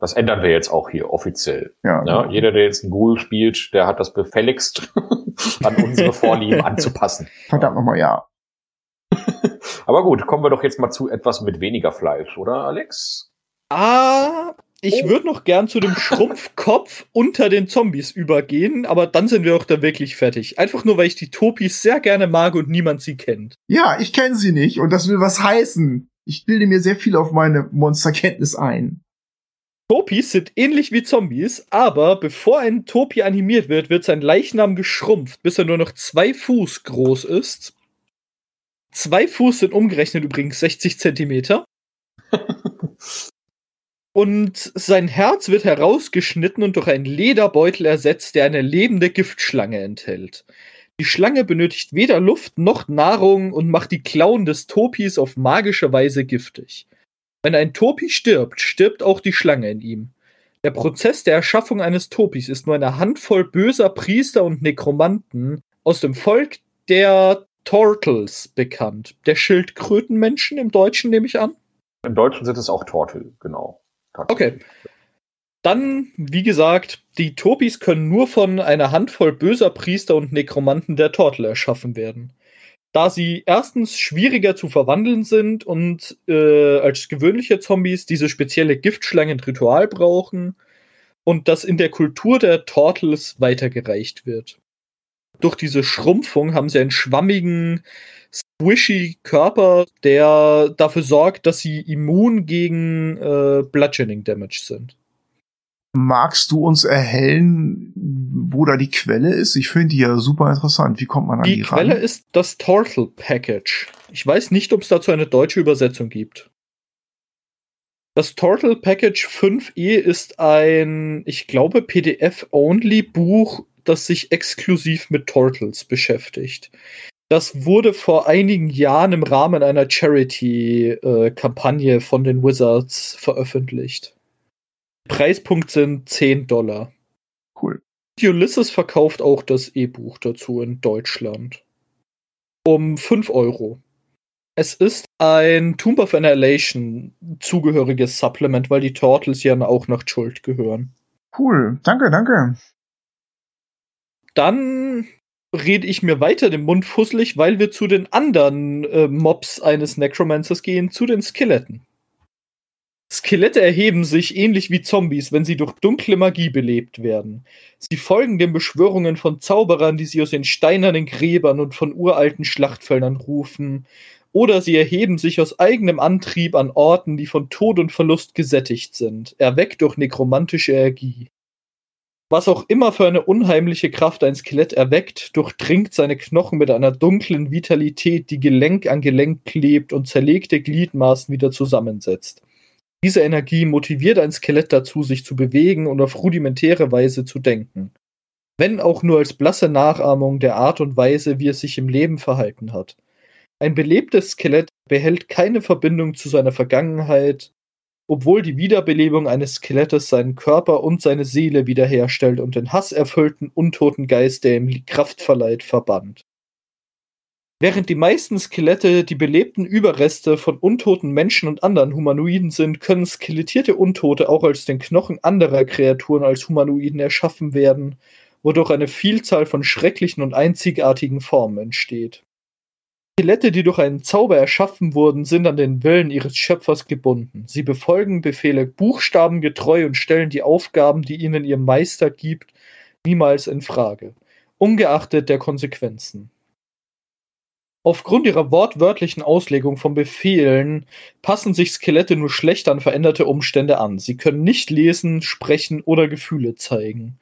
Speaker 3: Das ändern wir jetzt auch hier offiziell. Ja, ja, jeder, der jetzt einen Ghoul spielt, der hat das befälligst, an unsere Vorlieben anzupassen.
Speaker 1: Verdammt nochmal, ja.
Speaker 3: Aber gut, kommen wir doch jetzt mal zu etwas mit weniger Fleisch, oder Alex?
Speaker 2: Ah, ich oh. würde noch gern zu dem Schrumpfkopf unter den Zombies übergehen, aber dann sind wir auch da wirklich fertig. Einfach nur, weil ich die Topis sehr gerne mag und niemand sie kennt.
Speaker 1: Ja, ich kenne sie nicht und das will was heißen. Ich bilde mir sehr viel auf meine Monsterkenntnis ein.
Speaker 2: Topis sind ähnlich wie Zombies, aber bevor ein Topi animiert wird, wird sein Leichnam geschrumpft, bis er nur noch zwei Fuß groß ist Zwei Fuß sind umgerechnet übrigens 60 Zentimeter. und sein Herz wird herausgeschnitten und durch einen Lederbeutel ersetzt, der eine lebende Giftschlange enthält. Die Schlange benötigt weder Luft noch Nahrung und macht die Klauen des Topis auf magische Weise giftig. Wenn ein Topi stirbt, stirbt auch die Schlange in ihm. Der Prozess der Erschaffung eines Topis ist nur eine Handvoll böser Priester und Nekromanten aus dem Volk der Tortles bekannt. Der Schildkrötenmenschen im Deutschen nehme ich an.
Speaker 3: Im Deutschen sind es auch Tortel, genau.
Speaker 2: Okay. Dann, wie gesagt, die Topis können nur von einer Handvoll böser Priester und Nekromanten der Tortel erschaffen werden. Da sie erstens schwieriger zu verwandeln sind und äh, als gewöhnliche Zombies diese spezielle Giftschlangen-Ritual brauchen und das in der Kultur der Tortles weitergereicht wird. Durch diese Schrumpfung haben sie einen schwammigen, squishy Körper, der dafür sorgt, dass sie immun gegen äh, Bludgeoning Damage sind.
Speaker 1: Magst du uns erhellen, wo da die Quelle ist? Ich finde die ja super interessant. Wie kommt man an die,
Speaker 2: die Quelle
Speaker 1: ran?
Speaker 2: ist das Turtle Package. Ich weiß nicht, ob es dazu eine deutsche Übersetzung gibt. Das Turtle Package 5e ist ein, ich glaube, PDF-only-Buch, das sich exklusiv mit Turtles beschäftigt. Das wurde vor einigen Jahren im Rahmen einer Charity-Kampagne von den Wizards veröffentlicht. Preispunkt sind 10 Dollar.
Speaker 1: Cool.
Speaker 2: Ulysses verkauft auch das E-Buch dazu in Deutschland. Um 5 Euro. Es ist ein Tomb of Annihilation zugehöriges Supplement, weil die Turtles ja auch nach Schuld gehören.
Speaker 1: Cool, danke, danke.
Speaker 2: Dann rede ich mir weiter den Mund fusselig, weil wir zu den anderen äh, Mobs eines Necromancers gehen, zu den Skeletten. Skelette erheben sich ähnlich wie Zombies, wenn sie durch dunkle Magie belebt werden. Sie folgen den Beschwörungen von Zauberern, die sie aus den steinernen Gräbern und von uralten Schlachtfeldern rufen, oder sie erheben sich aus eigenem Antrieb an Orten, die von Tod und Verlust gesättigt sind, erweckt durch nekromantische Energie. Was auch immer für eine unheimliche Kraft ein Skelett erweckt, durchdringt seine Knochen mit einer dunklen Vitalität, die Gelenk an Gelenk klebt und zerlegte Gliedmaßen wieder zusammensetzt. Diese Energie motiviert ein Skelett dazu, sich zu bewegen und auf rudimentäre Weise zu denken. Wenn auch nur als blasse Nachahmung der Art und Weise, wie es sich im Leben verhalten hat. Ein belebtes Skelett behält keine Verbindung zu seiner Vergangenheit, obwohl die Wiederbelebung eines Skelettes seinen Körper und seine Seele wiederherstellt und den hasserfüllten, untoten Geist, der ihm Kraft verleiht, verbannt. Während die meisten Skelette die belebten Überreste von untoten Menschen und anderen Humanoiden sind, können skelettierte Untote auch als den Knochen anderer Kreaturen als Humanoiden erschaffen werden, wodurch eine Vielzahl von schrecklichen und einzigartigen Formen entsteht. Skelette, die durch einen Zauber erschaffen wurden, sind an den Willen ihres Schöpfers gebunden. Sie befolgen Befehle buchstabengetreu und stellen die Aufgaben, die ihnen ihr Meister gibt, niemals in Frage, ungeachtet der Konsequenzen. Aufgrund ihrer wortwörtlichen Auslegung von Befehlen passen sich Skelette nur schlecht an veränderte Umstände an. Sie können nicht lesen, sprechen oder Gefühle zeigen.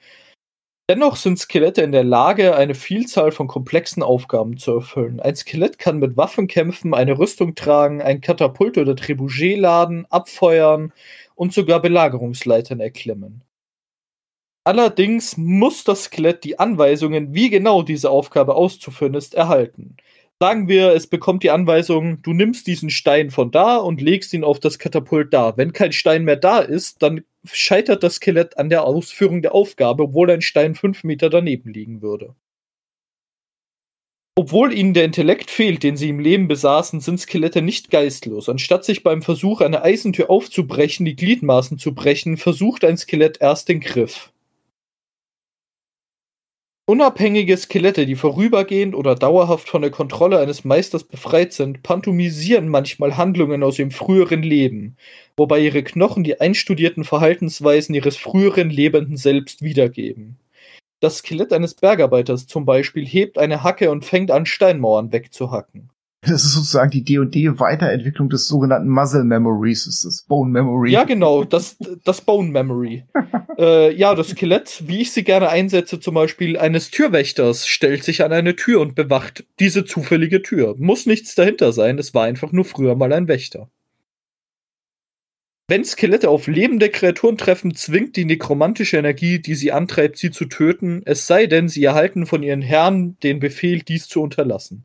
Speaker 2: Dennoch sind Skelette in der Lage, eine Vielzahl von komplexen Aufgaben zu erfüllen. Ein Skelett kann mit Waffen kämpfen, eine Rüstung tragen, ein Katapult oder Trebuchet laden, abfeuern und sogar Belagerungsleitern erklimmen. Allerdings muss das Skelett die Anweisungen, wie genau diese Aufgabe auszuführen ist, erhalten. Sagen wir, es bekommt die Anweisung, du nimmst diesen Stein von da und legst ihn auf das Katapult da. Wenn kein Stein mehr da ist, dann scheitert das Skelett an der Ausführung der Aufgabe, obwohl ein Stein fünf Meter daneben liegen würde. Obwohl ihnen der Intellekt fehlt, den sie im Leben besaßen, sind Skelette nicht geistlos. Anstatt sich beim Versuch, eine Eisentür aufzubrechen, die Gliedmaßen zu brechen, versucht ein Skelett erst den Griff. Unabhängige Skelette, die vorübergehend oder dauerhaft von der Kontrolle eines Meisters befreit sind, pantomisieren manchmal Handlungen aus ihrem früheren Leben, wobei ihre Knochen die einstudierten Verhaltensweisen ihres früheren lebenden Selbst wiedergeben. Das Skelett eines Bergarbeiters zum Beispiel hebt eine Hacke und fängt an, Steinmauern wegzuhacken.
Speaker 1: Das ist sozusagen die D&D-Weiterentwicklung des sogenannten Muscle Memories, das ist das Bone Memory.
Speaker 2: Ja, genau, das, das Bone Memory. äh, ja, das Skelett, wie ich sie gerne einsetze, zum Beispiel eines Türwächters, stellt sich an eine Tür und bewacht diese zufällige Tür. Muss nichts dahinter sein, es war einfach nur früher mal ein Wächter. Wenn Skelette auf lebende Kreaturen treffen, zwingt die nekromantische Energie, die sie antreibt, sie zu töten, es sei denn, sie erhalten von ihren Herren den Befehl, dies zu unterlassen.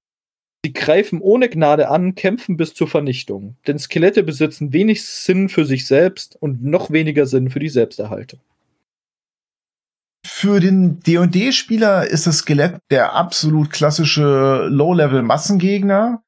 Speaker 2: Sie greifen ohne Gnade an, kämpfen bis zur Vernichtung, denn Skelette besitzen wenig Sinn für sich selbst und noch weniger Sinn für die Selbsterhaltung.
Speaker 1: Für den D&D-Spieler ist das Skelett der absolut klassische Low-Level-Massengegner,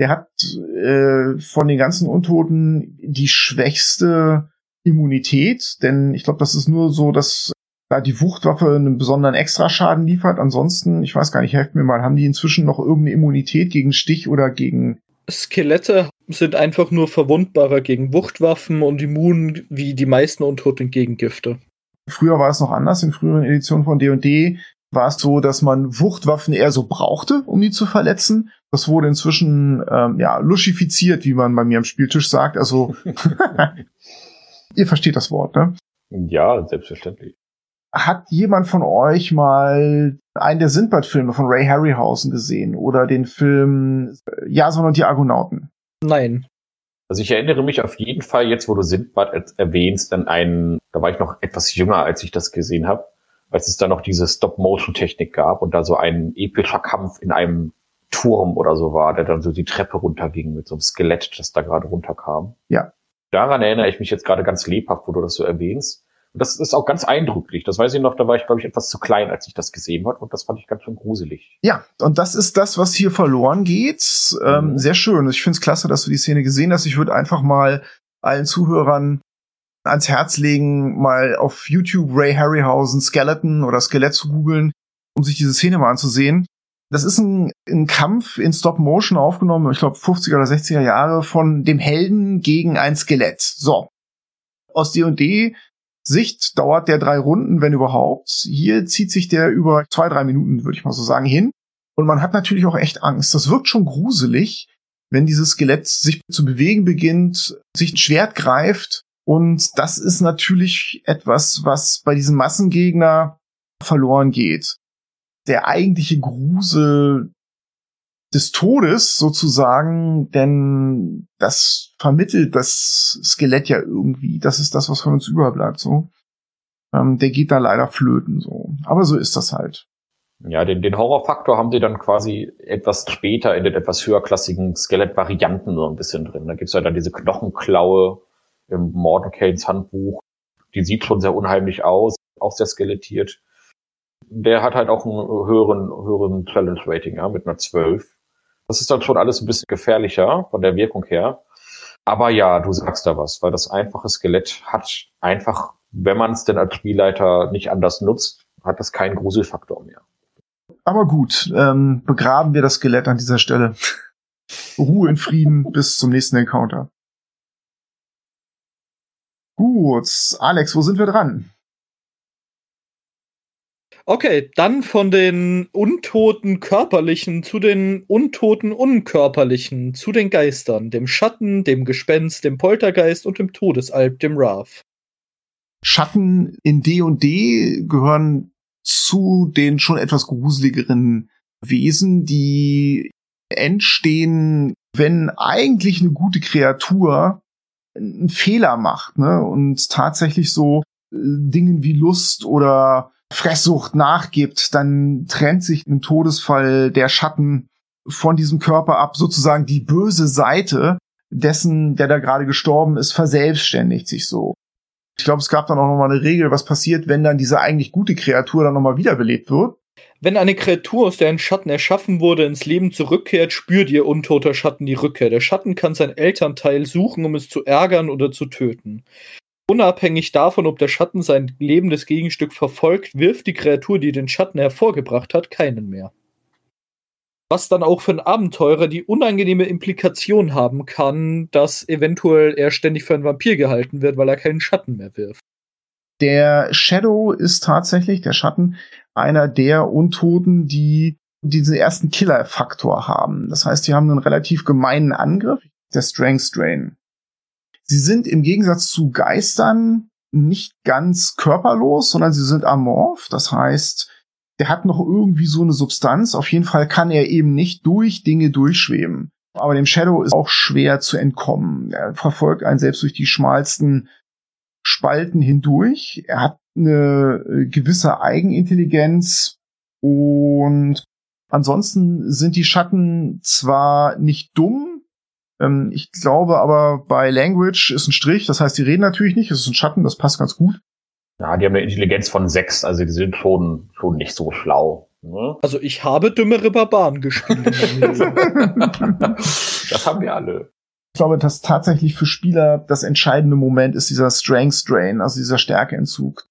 Speaker 1: der hat äh, von den ganzen Untoten die schwächste Immunität, denn ich glaube, das ist nur so, dass da die Wuchtwaffe einen besonderen Extraschaden liefert. Ansonsten, ich weiß gar nicht, helft mir mal, haben die inzwischen noch irgendeine Immunität gegen Stich oder gegen
Speaker 2: Skelette sind einfach nur verwundbarer gegen Wuchtwaffen und immun wie die meisten Untoten gegen Gifte.
Speaker 1: Früher war es noch anders. In früheren Editionen von D&D war es so, dass man Wuchtwaffen eher so brauchte, um die zu verletzen. Das wurde inzwischen ähm, ja luschifiziert, wie man bei mir am Spieltisch sagt. Also ihr versteht das Wort, ne?
Speaker 3: Ja, selbstverständlich.
Speaker 1: Hat jemand von euch mal einen der Sindbad-Filme von Ray Harryhausen gesehen oder den Film äh, Jason und die Argonauten?
Speaker 2: Nein.
Speaker 3: Also ich erinnere mich auf jeden Fall jetzt, wo du Sindbad erwähnst, an einen, da war ich noch etwas jünger, als ich das gesehen habe als es da noch diese Stop-Motion-Technik gab und da so ein epischer Kampf in einem Turm oder so war, der dann so die Treppe runterging mit so einem Skelett, das da gerade runterkam.
Speaker 1: Ja.
Speaker 3: Daran erinnere ich mich jetzt gerade ganz lebhaft, wo du das so erwähnst. Und das ist auch ganz eindrücklich. Das weiß ich noch, da war ich, glaube ich, etwas zu klein, als ich das gesehen habe. Und das fand ich ganz schön gruselig.
Speaker 1: Ja, und das ist das, was hier verloren geht. Ähm, mhm. Sehr schön. Ich finde es klasse, dass du die Szene gesehen hast. Ich würde einfach mal allen Zuhörern ans Herz legen, mal auf YouTube Ray Harryhausen Skeleton oder Skelett zu googeln, um sich diese Szene mal anzusehen. Das ist ein, ein Kampf in Stop Motion aufgenommen, ich glaube 50er oder 60er Jahre, von dem Helden gegen ein Skelett. So. Aus D&D Sicht dauert der drei Runden, wenn überhaupt. Hier zieht sich der über zwei, drei Minuten, würde ich mal so sagen, hin. Und man hat natürlich auch echt Angst. Das wirkt schon gruselig, wenn dieses Skelett sich zu bewegen beginnt, sich ein Schwert greift und das ist natürlich etwas, was bei diesem Massengegner verloren geht. Der eigentliche Grusel des Todes sozusagen, denn das vermittelt das Skelett ja irgendwie. Das ist das, was von uns überbleibt, so. Ähm, der geht da leider flöten, so. Aber so ist das halt.
Speaker 3: Ja, den, den Horrorfaktor haben sie dann quasi etwas später in den etwas höherklassigen Skelettvarianten so ein bisschen drin. Da gibt's ja dann diese Knochenklaue, im Mordenkanes Handbuch. Die sieht schon sehr unheimlich aus, auch sehr skelettiert. Der hat halt auch einen höheren, höheren Challenge-Rating, ja, mit einer 12. Das ist dann schon alles ein bisschen gefährlicher von der Wirkung her. Aber ja, du sagst da was, weil das einfache Skelett hat einfach, wenn man es denn als Spielleiter nicht anders nutzt, hat das keinen Gruselfaktor mehr.
Speaker 1: Aber gut, ähm, begraben wir das Skelett an dieser Stelle. Ruhe in Frieden bis zum nächsten Encounter. Gut, Alex, wo sind wir dran?
Speaker 2: Okay, dann von den untoten körperlichen zu den untoten unkörperlichen, zu den Geistern, dem Schatten, dem Gespenst, dem Poltergeist und dem Todesalb, dem Wrath.
Speaker 1: Schatten in D&D gehören zu den schon etwas gruseligeren Wesen, die entstehen, wenn eigentlich eine gute Kreatur einen Fehler macht, ne? Und tatsächlich so äh, Dingen wie Lust oder Fresssucht nachgibt, dann trennt sich im Todesfall der Schatten von diesem Körper ab, sozusagen die böse Seite dessen, der da gerade gestorben ist, verselbstständigt sich so. Ich glaube, es gab dann auch noch mal eine Regel, was passiert, wenn dann diese eigentlich gute Kreatur dann noch mal wiederbelebt wird.
Speaker 2: Wenn eine Kreatur, aus der ein Schatten erschaffen wurde, ins Leben zurückkehrt, spürt ihr untoter Schatten die Rückkehr. Der Schatten kann sein Elternteil suchen, um es zu ärgern oder zu töten. Unabhängig davon, ob der Schatten sein lebendes Gegenstück verfolgt, wirft die Kreatur, die den Schatten hervorgebracht hat, keinen mehr. Was dann auch für einen Abenteurer die unangenehme Implikation haben kann, dass eventuell er ständig für einen Vampir gehalten wird, weil er keinen Schatten mehr wirft.
Speaker 1: Der Shadow ist tatsächlich, der Schatten, einer der Untoten, die diesen ersten Killer-Faktor haben. Das heißt, die haben einen relativ gemeinen Angriff, der Strength Drain. Sie sind im Gegensatz zu Geistern nicht ganz körperlos, sondern sie sind amorph. Das heißt, der hat noch irgendwie so eine Substanz. Auf jeden Fall kann er eben nicht durch Dinge durchschweben. Aber dem Shadow ist auch schwer zu entkommen. Er verfolgt einen selbst durch die schmalsten Spalten hindurch. Er hat eine äh, gewisse Eigenintelligenz und ansonsten sind die Schatten zwar nicht dumm, ähm, ich glaube aber bei Language ist ein Strich, das heißt, die reden natürlich nicht, es ist ein Schatten, das passt ganz gut.
Speaker 3: Ja, die haben eine Intelligenz von sechs, also die sind schon, schon nicht so schlau.
Speaker 2: Ne? Also ich habe dümmere Barbaren gespielt. das
Speaker 3: haben wir alle.
Speaker 1: Ich glaube, dass tatsächlich für Spieler das entscheidende Moment ist dieser Strength Drain, also dieser Stärkeentzug.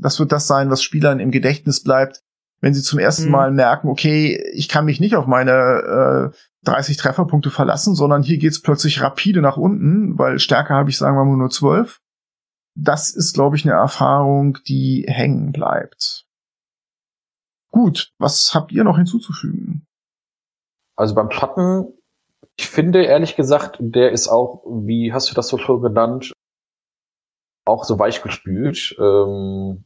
Speaker 1: Das wird das sein, was Spielern im Gedächtnis bleibt, wenn sie zum ersten mhm. Mal merken, okay, ich kann mich nicht auf meine äh, 30 Trefferpunkte verlassen, sondern hier geht's plötzlich rapide nach unten, weil Stärke habe ich, sagen wir mal, nur 12. Das ist, glaube ich, eine Erfahrung, die hängen bleibt. Gut, was habt ihr noch hinzuzufügen?
Speaker 3: Also beim Schatten, ich finde ehrlich gesagt, der ist auch, wie hast du das so schon genannt, auch so weich gespült. Ähm,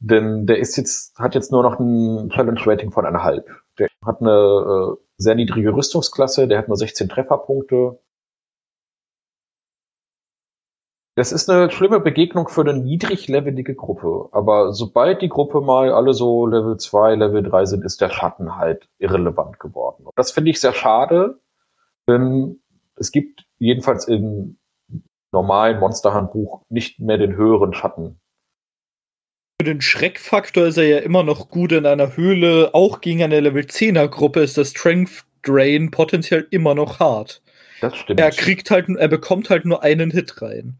Speaker 3: denn der ist jetzt, hat jetzt nur noch ein Challenge-Rating von eineinhalb. Der hat eine äh, sehr niedrige Rüstungsklasse, der hat nur 16 Trefferpunkte. Das ist eine schlimme Begegnung für eine niedriglevelige Gruppe. Aber sobald die Gruppe mal alle so Level 2, Level 3 sind, ist der Schatten halt irrelevant geworden. Und das finde ich sehr schade, denn es gibt jedenfalls im normalen Monsterhandbuch nicht mehr den höheren Schatten.
Speaker 2: Für den Schreckfaktor ist er ja immer noch gut in einer Höhle. Auch gegen eine Level 10er Gruppe ist der Strength Drain potenziell immer noch hart.
Speaker 3: Das stimmt.
Speaker 2: Er kriegt halt, er bekommt halt nur einen Hit rein.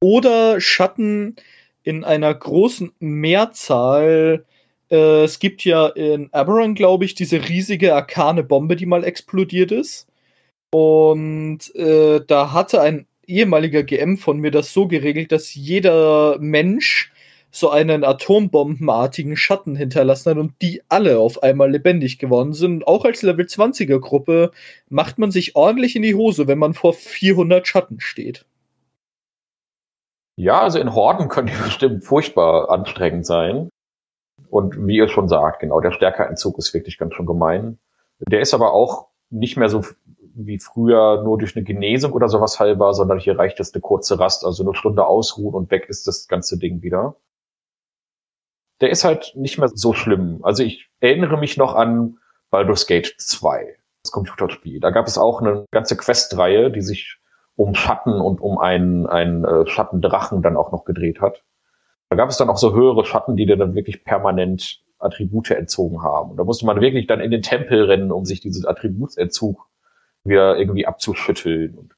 Speaker 2: Oder Schatten in einer großen Mehrzahl. Äh, es gibt ja in Aberon, glaube ich, diese riesige arkane Bombe, die mal explodiert ist. Und äh, da hatte ein ehemaliger GM von mir das so geregelt, dass jeder Mensch so einen atombombenartigen Schatten hinterlassen hat und die alle auf einmal lebendig geworden sind. Auch als Level 20er Gruppe macht man sich ordentlich in die Hose, wenn man vor 400 Schatten steht.
Speaker 3: Ja, also in Horden können die bestimmt furchtbar anstrengend sein. Und wie ihr schon sagt, genau, der Stärkerentzug ist wirklich ganz schön gemein. Der ist aber auch nicht mehr so wie früher nur durch eine Genesung oder sowas heilbar, sondern hier reicht es eine kurze Rast, also eine Stunde ausruhen und weg ist das ganze Ding wieder der ist halt nicht mehr so schlimm. Also ich erinnere mich noch an Baldur's Gate 2, das Computerspiel. Da gab es auch eine ganze Questreihe, die sich um Schatten und um einen, einen äh, Schattendrachen dann auch noch gedreht hat. Da gab es dann auch so höhere Schatten, die dir dann wirklich permanent Attribute entzogen haben. Und da musste man wirklich dann in den Tempel rennen, um sich diesen Attributsentzug wieder irgendwie abzuschütteln. Und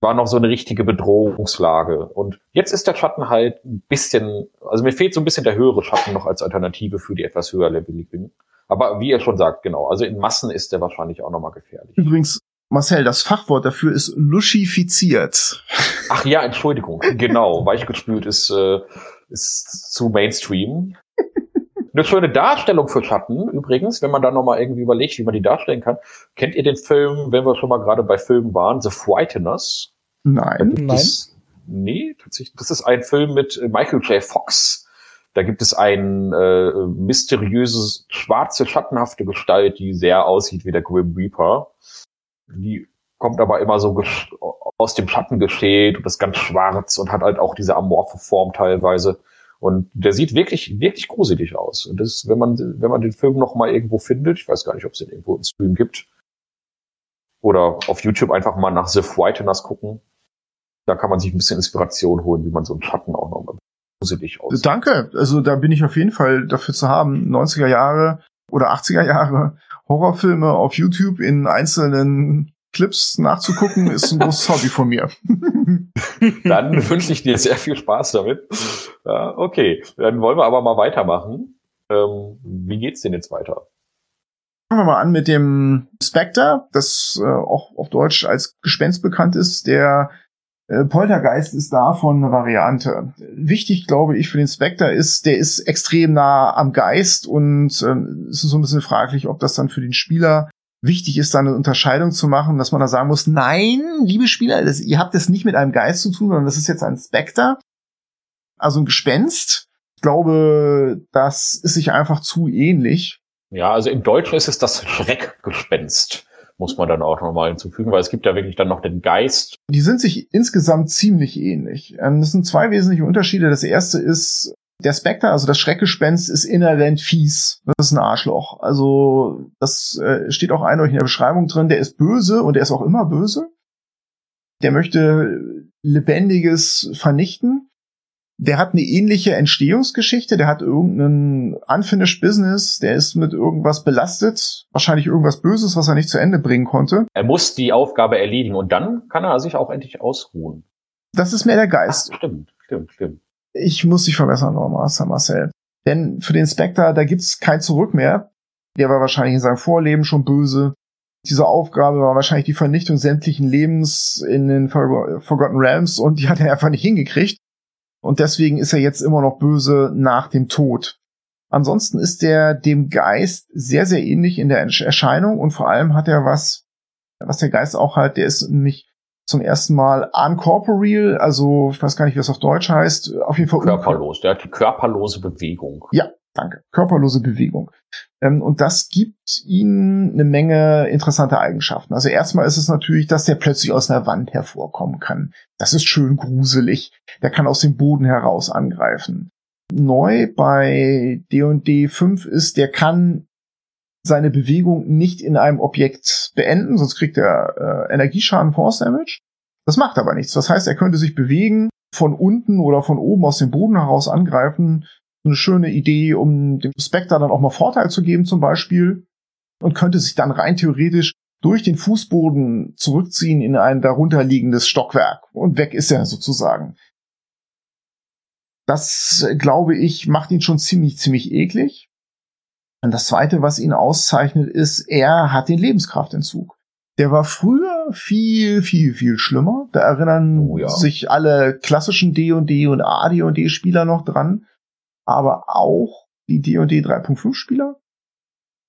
Speaker 3: war noch so eine richtige Bedrohungslage. Und jetzt ist der Schatten halt ein bisschen, also mir fehlt so ein bisschen der höhere Schatten noch als Alternative für die etwas höher leveligen. Aber wie er schon sagt, genau, also in Massen ist der wahrscheinlich auch nochmal gefährlich.
Speaker 1: Übrigens, Marcel, das Fachwort dafür ist luschifiziert.
Speaker 3: Ach ja, Entschuldigung, genau, weichgespült ist, äh, ist zu Mainstream. Eine schöne Darstellung für Schatten, übrigens, wenn man da nochmal irgendwie überlegt, wie man die darstellen kann. Kennt ihr den Film, wenn wir schon mal gerade bei Filmen waren, The Frighteners?
Speaker 1: Nein.
Speaker 2: Nein.
Speaker 3: Es, nee, tatsächlich. Das ist ein Film mit äh, Michael J. Fox. Da gibt es ein äh, mysteriöses, schwarze, schattenhafte Gestalt, die sehr aussieht wie der Grim Reaper. Die kommt aber immer so aus dem Schatten geschält und ist ganz schwarz und hat halt auch diese amorphe Form teilweise. Und der sieht wirklich, wirklich gruselig aus. Und das, wenn man, wenn man den Film noch mal irgendwo findet, ich weiß gar nicht, ob es den irgendwo im Stream gibt, oder auf YouTube einfach mal nach The Frighteners gucken, da kann man sich ein bisschen Inspiration holen, wie man so einen Schatten auch noch gruselig aussieht.
Speaker 1: Danke. Also da bin ich auf jeden Fall dafür zu haben. 90er Jahre oder 80er Jahre Horrorfilme auf YouTube in einzelnen Clips nachzugucken, ist ein großes Hobby von mir.
Speaker 3: dann wünsche ich dir sehr viel Spaß damit. Ja, okay, dann wollen wir aber mal weitermachen. Ähm, wie geht's denn jetzt weiter?
Speaker 1: Fangen wir mal an mit dem Spectre, das äh, auch auf Deutsch als Gespenst bekannt ist, der Äh, Poltergeist ist davon eine Variante. Wichtig, glaube ich, für den Spectre ist, der ist extrem nah am Geist und äh, es ist so ein bisschen fraglich, ob das dann für den Spieler wichtig ist, da eine Unterscheidung zu machen, dass man da sagen muss, nein, liebe Spieler, das, ihr habt es nicht mit einem Geist zu tun, sondern das ist jetzt ein Spectre, also ein Gespenst. Ich glaube, das ist sich einfach zu ähnlich.
Speaker 3: Ja, also im Deutschen ist es das Schreckgespenst muss man dann auch nochmal hinzufügen, weil es gibt ja wirklich dann noch den Geist.
Speaker 1: Die sind sich insgesamt ziemlich ähnlich. Ähm, das sind zwei wesentliche Unterschiede. Das erste ist, der Spectre, also das Schreckgespenst, ist inhärent fies. Das ist ein Arschloch. Also, das äh, steht auch eindeutig in der Beschreibung drin. Der ist böse und er ist auch immer böse. Der möchte Lebendiges vernichten der hat eine ähnliche Entstehungsgeschichte, der hat irgendeinen unfinished Business, der ist mit irgendwas belastet, wahrscheinlich irgendwas Böses, was er nicht zu Ende bringen konnte.
Speaker 3: Er muss die Aufgabe erledigen und dann kann er sich auch endlich ausruhen.
Speaker 1: Das ist mehr der Geist.
Speaker 3: Ach, stimmt, stimmt, stimmt.
Speaker 1: Ich muss dich verbessern, Master Marcel. Denn für den Spectre, da gibt's kein Zurück mehr. Der war wahrscheinlich in seinem Vorleben schon böse. Diese Aufgabe war wahrscheinlich die Vernichtung sämtlichen Lebens in den Forgotten Realms und die hat er einfach nicht hingekriegt. Und deswegen ist er jetzt immer noch böse nach dem Tod. Ansonsten ist er dem Geist sehr, sehr ähnlich in der Erscheinung und vor allem hat er was, was der Geist auch hat, der ist nämlich zum ersten Mal uncorporeal, also ich weiß gar nicht, wie das auf Deutsch heißt, auf jeden Fall
Speaker 3: körperlos. Der hat die körperlose Bewegung.
Speaker 1: Ja, Danke. Körperlose Bewegung. Ähm, und das gibt ihnen eine Menge interessanter Eigenschaften. Also erstmal ist es natürlich, dass der plötzlich aus einer Wand hervorkommen kann. Das ist schön gruselig. Der kann aus dem Boden heraus angreifen. Neu bei D&D 5 ist, der kann seine Bewegung nicht in einem Objekt beenden, sonst kriegt er äh, Energieschaden Force Damage. Das macht aber nichts. Das heißt, er könnte sich bewegen, von unten oder von oben aus dem Boden heraus angreifen, eine schöne Idee, um dem Spectre dann auch mal Vorteil zu geben zum Beispiel und könnte sich dann rein theoretisch durch den Fußboden zurückziehen in ein darunterliegendes Stockwerk und weg ist er sozusagen. Das, glaube ich, macht ihn schon ziemlich, ziemlich eklig. Und das zweite, was ihn auszeichnet, ist, er hat den Lebenskraftentzug. Der war früher viel, viel, viel schlimmer. Da erinnern oh ja. sich alle klassischen D&D und AD&D Spieler noch dran aber auch die D&D 3.5 Spieler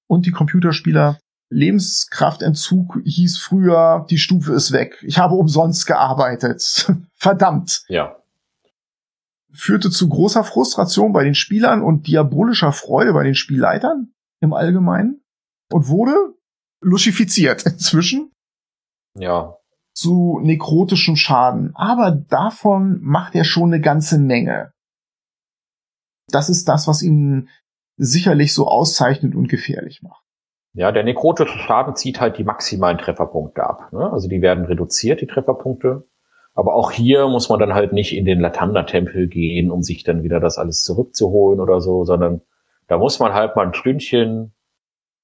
Speaker 1: und die Computerspieler. Lebenskraftentzug hieß früher, die Stufe ist weg. Ich habe umsonst gearbeitet. Verdammt.
Speaker 3: Ja.
Speaker 1: Führte zu großer Frustration bei den Spielern und diabolischer Freude bei den Spielleitern im Allgemeinen und wurde lucifiziert inzwischen.
Speaker 3: Ja.
Speaker 1: Zu nekrotischem Schaden. Aber davon macht er schon eine ganze Menge das ist das, was ihn sicherlich so auszeichnet und gefährlich macht.
Speaker 3: Ja, der nekrotische Schaden zieht halt die maximalen Trefferpunkte ab. Ne? Also die werden reduziert, die Trefferpunkte. Aber auch hier muss man dann halt nicht in den Latanda-Tempel gehen, um sich dann wieder das alles zurückzuholen oder so, sondern da muss man halt mal ein Stündchen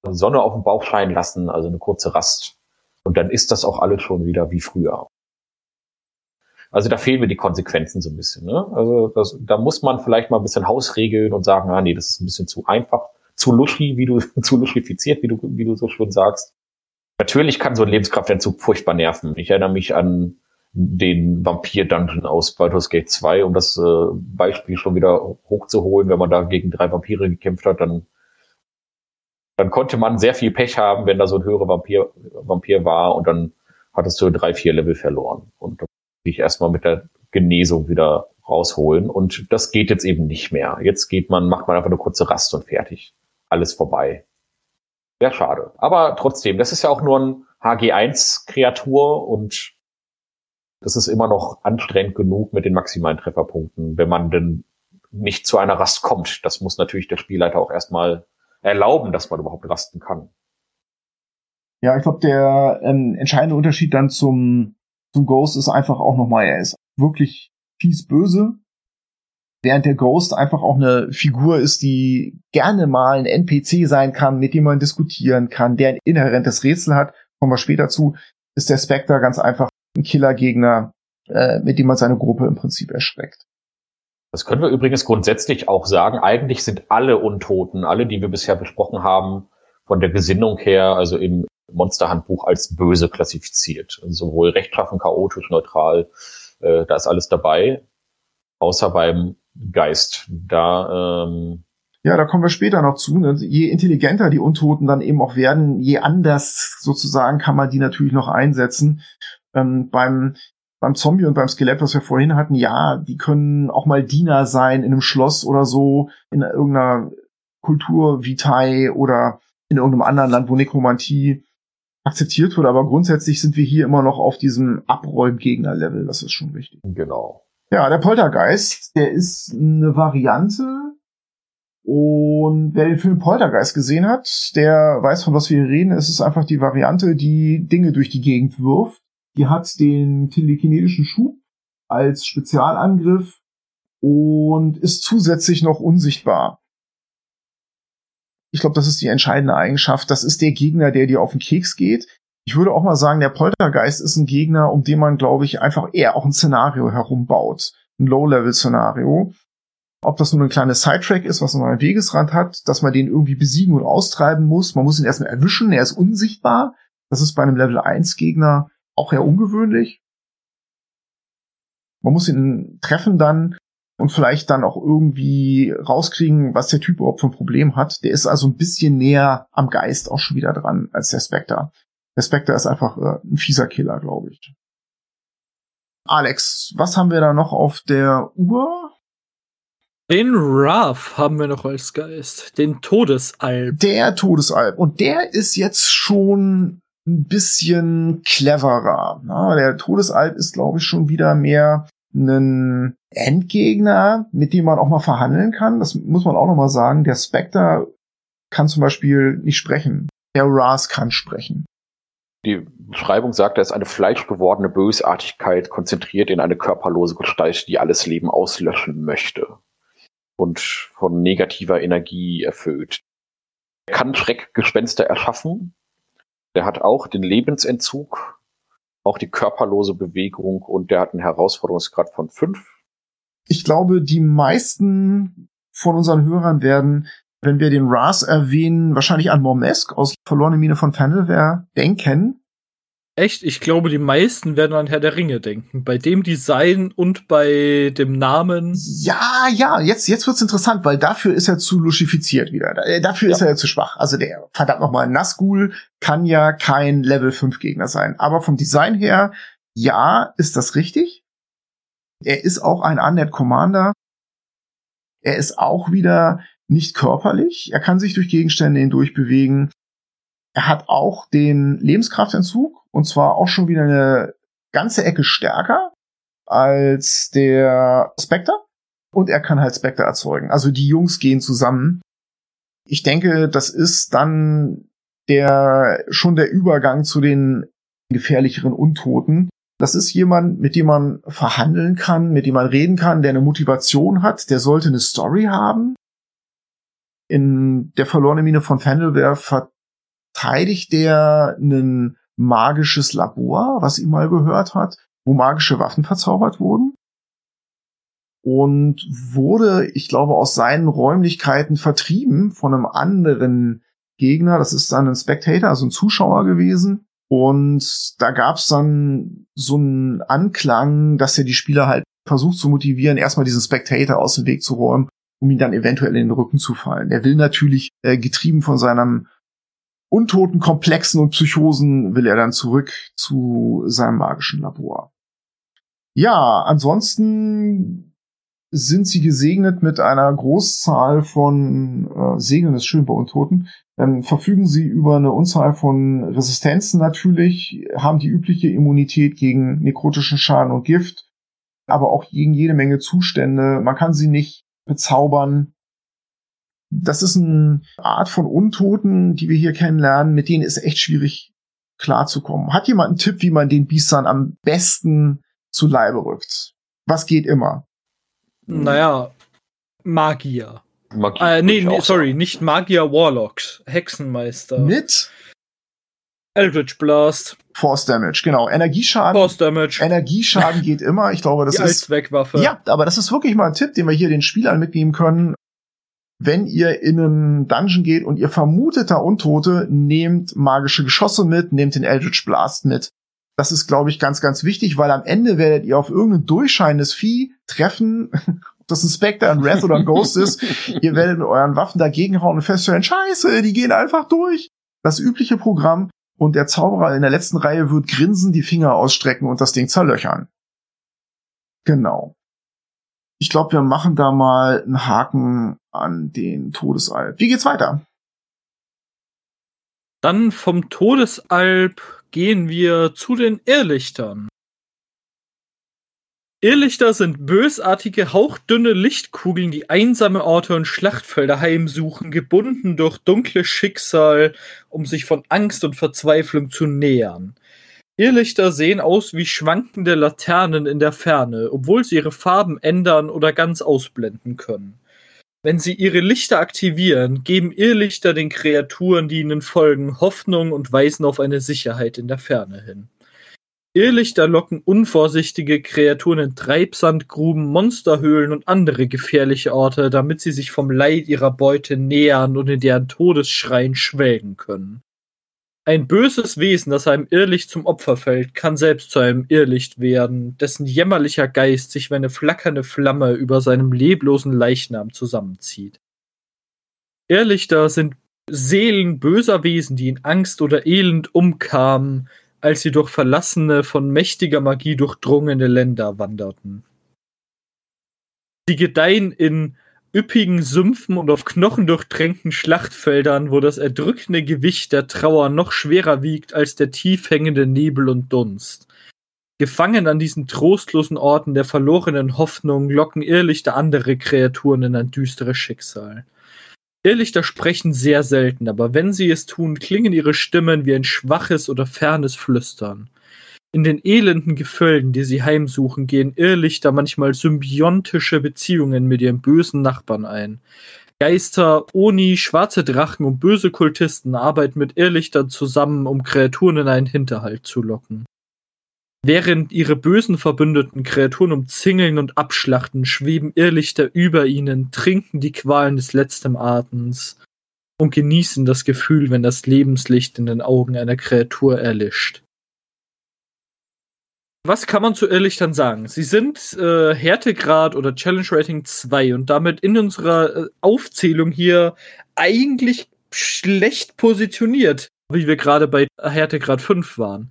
Speaker 3: Sonne auf dem Bauch scheinen lassen, also eine kurze Rast. Und dann ist das auch alles schon wieder wie früher. Also da fehlen mir die Konsequenzen so ein bisschen. Ne? Also das, da muss man vielleicht mal ein bisschen Hausregeln und sagen, ah nee, das ist ein bisschen zu einfach, zu luschi, wie du, zu luschifiziert, wie du, wie du so schön sagst. Natürlich kann so ein Lebenskraftentzug furchtbar nerven. Ich erinnere mich an den Vampir-Dungeon aus Baldur's Gate 2, um das äh, Beispiel schon wieder hochzuholen, wenn man da gegen drei Vampire gekämpft hat, dann dann konnte man sehr viel Pech haben, wenn da so ein höherer Vampir, Vampir war und dann hattest du drei, vier Level verloren. Und dich erstmal mit der Genesung wieder rausholen. Und das geht jetzt eben nicht mehr. Jetzt geht man, macht man einfach eine kurze Rast und fertig. Alles vorbei. Wäre schade. Aber trotzdem, das ist ja auch nur ein HG1-Kreatur und das ist immer noch anstrengend genug mit den maximalen Trefferpunkten, wenn man denn nicht zu einer Rast kommt. Das muss natürlich der Spielleiter auch erstmal erlauben, dass man überhaupt rasten kann.
Speaker 1: Ja, ich glaube, der ähm, entscheidende Unterschied dann zum zum Ghost ist einfach auch nochmal, er ist wirklich fies böse, während der Ghost einfach auch eine Figur ist, die gerne mal ein NPC sein kann, mit dem man diskutieren kann, der ein inhärentes Rätsel hat, kommen wir später zu, ist der Spectre ganz einfach ein Killergegner, äh, mit dem man seine Gruppe im Prinzip erschreckt.
Speaker 3: Das können wir übrigens grundsätzlich auch sagen. Eigentlich sind alle Untoten, alle, die wir bisher besprochen haben, von der Gesinnung her, also im Monsterhandbuch als böse klassifiziert. Also sowohl rechtschaffen, chaotisch, neutral, Äh, da ist alles dabei, außer beim Geist. Da ähm,
Speaker 1: ja, da kommen wir später noch zu. Ne? Je intelligenter die Untoten dann eben auch werden, je anders sozusagen kann man die natürlich noch einsetzen. Ähm, beim beim Zombie und beim Skelett, was wir vorhin hatten, ja, die können auch mal Diener sein in einem Schloss oder so, in irgendeiner Kultur Vitae oder in irgendeinem anderen Land, wo Nekromantie akzeptiert wird. Aber grundsätzlich sind wir hier immer noch auf diesem Abräumgegner-Level. Das ist schon wichtig.
Speaker 3: Genau.
Speaker 1: Ja, der Poltergeist, der ist eine Variante. Und wer den Film Poltergeist gesehen hat, der weiß, von was wir hier reden. Es ist einfach die Variante, die Dinge durch die Gegend wirft die hat den telekinetischen Schub als Spezialangriff und ist zusätzlich noch unsichtbar. Ich glaube, das ist die entscheidende Eigenschaft. Das ist der Gegner, der dir auf den Keks geht. Ich würde auch mal sagen, der Poltergeist ist ein Gegner, um den man, glaube ich, einfach eher auch ein Szenario herumbaut. Ein Low-Level-Szenario. Ob das nur ein kleines Sidetrack ist, was man am Wegesrand hat, dass man den irgendwie besiegen und austreiben muss. Man muss ihn erstmal erwischen, er ist unsichtbar. Das ist bei einem Level 1 Gegner auch eher ungewöhnlich. Man muss ihn treffen dann und vielleicht dann auch irgendwie rauskriegen, was der Typ überhaupt für ein Problem hat. Der ist also ein bisschen näher am Geist auch schon wieder dran als der Spectre. Der Spectre ist einfach äh, ein fieser Killer, glaube ich. Alex, was haben wir da noch auf der Uhr?
Speaker 2: Den Wrath haben wir noch als Geist. Den Todesalb.
Speaker 1: Der Todesalb. Und der ist jetzt schon ein bisschen cleverer. Na, der Todesalb ist, glaube ich, schon wieder mehr ein Endgegner, mit dem man auch mal verhandeln kann. Das muss man auch noch mal sagen. Der Spectre kann zum Beispiel nicht sprechen. Der Ras kann sprechen.
Speaker 3: Die Beschreibung sagt, er ist eine fleischgewordene Bösartigkeit, konzentriert in eine körperlose Gestalt, die alles Leben auslöschen möchte und von negativer Energie erfüllt. Er kann Schreckgespenster erschaffen, der hat auch den Lebensentzug, auch die körperlose Bewegung und der hat einen Herausforderungsgrad von fünf.
Speaker 1: Ich glaube, die meisten von unseren Hörern werden, wenn wir den Ras erwähnen, wahrscheinlich an Mormesk aus Verlorene Mine von Fendelware denken.
Speaker 2: Echt? Ich glaube, die meisten werden an Herr der Ringe denken. Bei dem Design und bei dem Namen.
Speaker 1: Ja, ja, jetzt, jetzt wird's interessant, weil dafür ist er zu luxifiziert wieder. Äh, dafür ja. ist er ja zu schwach. Also der, verdammt nochmal, Nazgul kann ja kein Level 5 Gegner sein. Aber vom Design her, ja, ist das richtig. Er ist auch ein Undead Commander. Er ist auch wieder nicht körperlich. Er kann sich durch Gegenstände hindurch bewegen. Er hat auch den Lebenskraftentzug und zwar auch schon wieder eine ganze Ecke stärker als der Spectre. Und er kann halt Spectre erzeugen. Also die Jungs gehen zusammen. Ich denke, das ist dann der, schon der Übergang zu den gefährlicheren Untoten. Das ist jemand, mit dem man verhandeln kann, mit dem man reden kann, der eine Motivation hat, der sollte eine Story haben. In der verlorene Mine von Fendelware verteidigt der einen magisches Labor, was ihm mal gehört hat, wo magische Waffen verzaubert wurden. Und wurde, ich glaube, aus seinen Räumlichkeiten vertrieben von einem anderen Gegner. Das ist dann ein Spectator, also ein Zuschauer gewesen. Und da gab es dann so einen Anklang, dass er die Spieler halt versucht zu motivieren, erstmal diesen Spectator aus dem Weg zu räumen, um ihn dann eventuell in den Rücken zu fallen. Er will natürlich, äh, getrieben von seinem untoten Komplexen und Psychosen will er dann zurück zu seinem magischen Labor. Ja, ansonsten sind sie gesegnet mit einer Großzahl von äh, Segeln ist schön bei Untoten. Dann verfügen sie über eine Unzahl von Resistenzen natürlich, haben die übliche Immunität gegen nekrotischen Schaden und Gift, aber auch gegen jede Menge Zustände. Man kann sie nicht bezaubern, das ist eine Art von Untoten, die wir hier kennenlernen, mit denen ist echt schwierig klarzukommen. Hat jemand einen Tipp, wie man den Biestern am besten zu Leibe rückt? Was geht immer?
Speaker 2: Naja, Magier. Magier äh, nee, nee sorry, nicht Magier, Warlocks, Hexenmeister.
Speaker 1: Mit?
Speaker 2: Eldritch Blast.
Speaker 1: Force Damage, genau. Energieschaden.
Speaker 2: Force Damage.
Speaker 1: Energieschaden geht immer. Ich glaube, das
Speaker 2: Die
Speaker 1: ist.
Speaker 2: Als Wegwaffe.
Speaker 1: Ja, aber das ist wirklich mal ein Tipp, den wir hier den Spielern mitnehmen können wenn ihr in einen Dungeon geht und ihr vermutet da Untote, nehmt magische Geschosse mit, nehmt den Eldritch Blast mit. Das ist, glaube ich, ganz, ganz wichtig, weil am Ende werdet ihr auf irgendein durchscheinendes Vieh treffen, ob das ein Spectre, ein Wrath oder ein Ghost ist. ihr werdet mit euren Waffen dagegenhauen und feststellen, scheiße, die gehen einfach durch. Das übliche Programm. Und der Zauberer in der letzten Reihe wird grinsen, die Finger ausstrecken und das Ding zerlöchern. Genau. Ich glaube, wir machen da mal einen Haken an den Todesalp. Wie geht's weiter?
Speaker 2: Dann vom Todesalp gehen wir zu den Irrlichtern. Irrlichter sind bösartige, hauchdünne Lichtkugeln, die einsame Orte und Schlachtfelder heimsuchen, gebunden durch dunkles Schicksal, um sich von Angst und Verzweiflung zu nähern. Irrlichter sehen aus wie schwankende Laternen in der Ferne, obwohl sie ihre Farben ändern oder ganz ausblenden können. Wenn sie ihre Lichter aktivieren, geben Irrlichter den Kreaturen, die ihnen folgen, Hoffnung und weisen auf eine Sicherheit in der Ferne hin. Irrlichter locken unvorsichtige Kreaturen in Treibsandgruben, Monsterhöhlen und andere gefährliche Orte, damit sie sich vom Leid ihrer Beute nähern und in deren Todesschreien schwelgen können. Ein böses Wesen, das einem Irrlicht zum Opfer fällt, kann selbst zu einem Irrlicht werden, dessen jämmerlicher Geist sich wie eine flackernde Flamme über seinem leblosen Leichnam zusammenzieht. Irrlichter sind Seelen böser Wesen, die in Angst oder Elend umkamen, als sie durch verlassene, von mächtiger Magie durchdrungene Länder wanderten. Sie gedeihen in üppigen Sümpfen und auf knochendurchtränkten Schlachtfeldern, wo das erdrückende Gewicht der Trauer noch schwerer wiegt als der tief hängende Nebel und Dunst. Gefangen an diesen trostlosen Orten der verlorenen Hoffnung locken Irrlichter andere Kreaturen in ein düsteres Schicksal. Irrlichter sprechen sehr selten, aber wenn sie es tun, klingen ihre Stimmen wie ein schwaches oder fernes Flüstern. In den elenden Gefölden, die sie heimsuchen, gehen Irrlichter manchmal symbiontische Beziehungen mit ihren bösen Nachbarn ein. Geister, Oni, schwarze Drachen und böse Kultisten arbeiten mit Irrlichtern zusammen, um Kreaturen in einen Hinterhalt zu locken. Während ihre bösen Verbündeten Kreaturen umzingeln und abschlachten, schweben Irrlichter über ihnen, trinken die Qualen des letzten Atems und genießen das Gefühl, wenn das Lebenslicht in den Augen einer Kreatur erlischt. Was kann man zu Irrlichtern sagen? Sie sind äh, Härtegrad oder Challenge Rating 2 und damit in unserer äh, Aufzählung hier eigentlich schlecht positioniert, wie wir gerade bei Härtegrad 5 waren.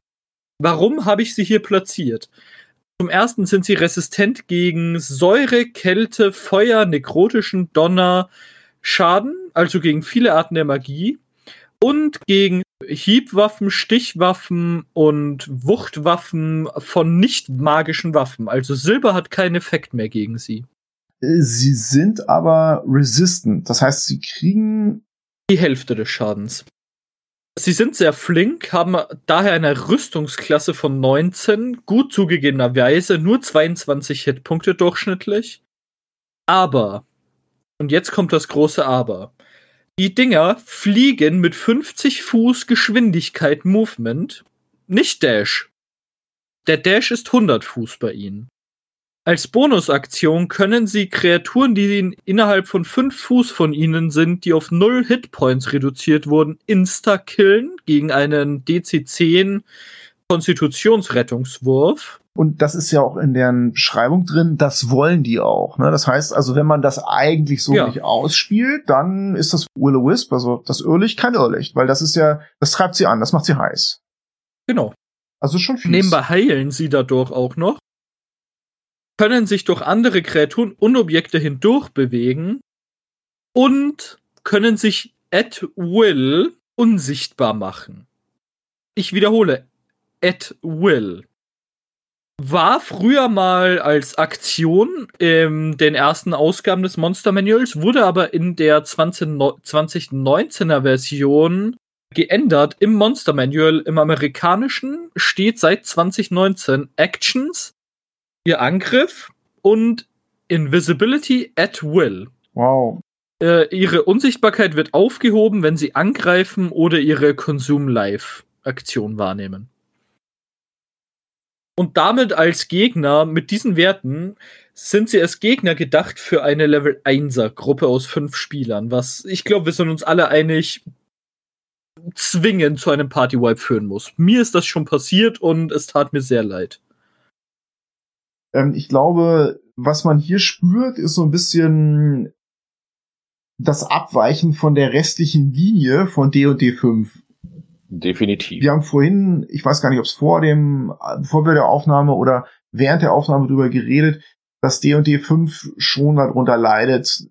Speaker 2: Warum habe ich sie hier platziert? Zum ersten sind sie resistent gegen Säure, Kälte, Feuer, nekrotischen Donner, Schaden, also gegen viele Arten der Magie und gegen Hiebwaffen, Stichwaffen und Wuchtwaffen von nicht magischen Waffen. Also Silber hat keinen Effekt mehr gegen sie.
Speaker 1: Sie sind aber resistant. Das heißt, sie kriegen
Speaker 2: die Hälfte des Schadens. Sie sind sehr flink, haben daher eine Rüstungsklasse von 19, gut zugegebenerweise nur 22 Hitpunkte durchschnittlich. Aber, und jetzt kommt das große Aber, die Dinger fliegen mit 50 Fuß Geschwindigkeit Movement, nicht Dash. Der Dash ist 100 Fuß bei ihnen. Als Bonusaktion können sie Kreaturen, die innerhalb von 5 Fuß von ihnen sind, die auf 0 Hitpoints reduziert wurden, insta-killen gegen einen DC-10 Konstitutionsrettungswurf.
Speaker 1: Und das ist ja auch in deren Beschreibung drin, das wollen die auch. Ne? Das heißt also, wenn man das eigentlich so ja. nicht ausspielt, dann ist das Will o Wisp, also das Irrlicht, kein Irrlicht, weil das ist ja, das treibt sie an, das macht sie heiß.
Speaker 2: Genau.
Speaker 1: Also schon viel.
Speaker 2: Nebenbei heilen sie dadurch auch noch, können sich durch andere Kreaturen und Objekte hindurch bewegen und können sich at will unsichtbar machen. Ich wiederhole, at will war früher mal als Aktion in den ersten Ausgaben des Monster Manuals, wurde aber in der 20, 2019er Version geändert. Im Monster Manual, im amerikanischen, steht seit 2019 Actions, ihr Angriff und Invisibility at Will.
Speaker 1: Wow.
Speaker 2: Äh, ihre Unsichtbarkeit wird aufgehoben, wenn sie angreifen oder ihre Consume Life Aktion wahrnehmen und damit als Gegner mit diesen Werten sind sie als Gegner gedacht für eine Level 1er Gruppe aus fünf Spielern, was ich glaube, wir sind uns alle einig, zwingend zu einem Partywipe führen muss. Mir ist das schon passiert und es tat mir sehr leid.
Speaker 1: Ähm, ich glaube, was man hier spürt, ist so ein bisschen das Abweichen von der restlichen Linie von D&D 5.
Speaker 3: Definitiv.
Speaker 1: Wir haben vorhin, ich weiß gar nicht, ob es vor dem, vor der Aufnahme oder während der Aufnahme drüber geredet, dass D&D 5 schon darunter leidet,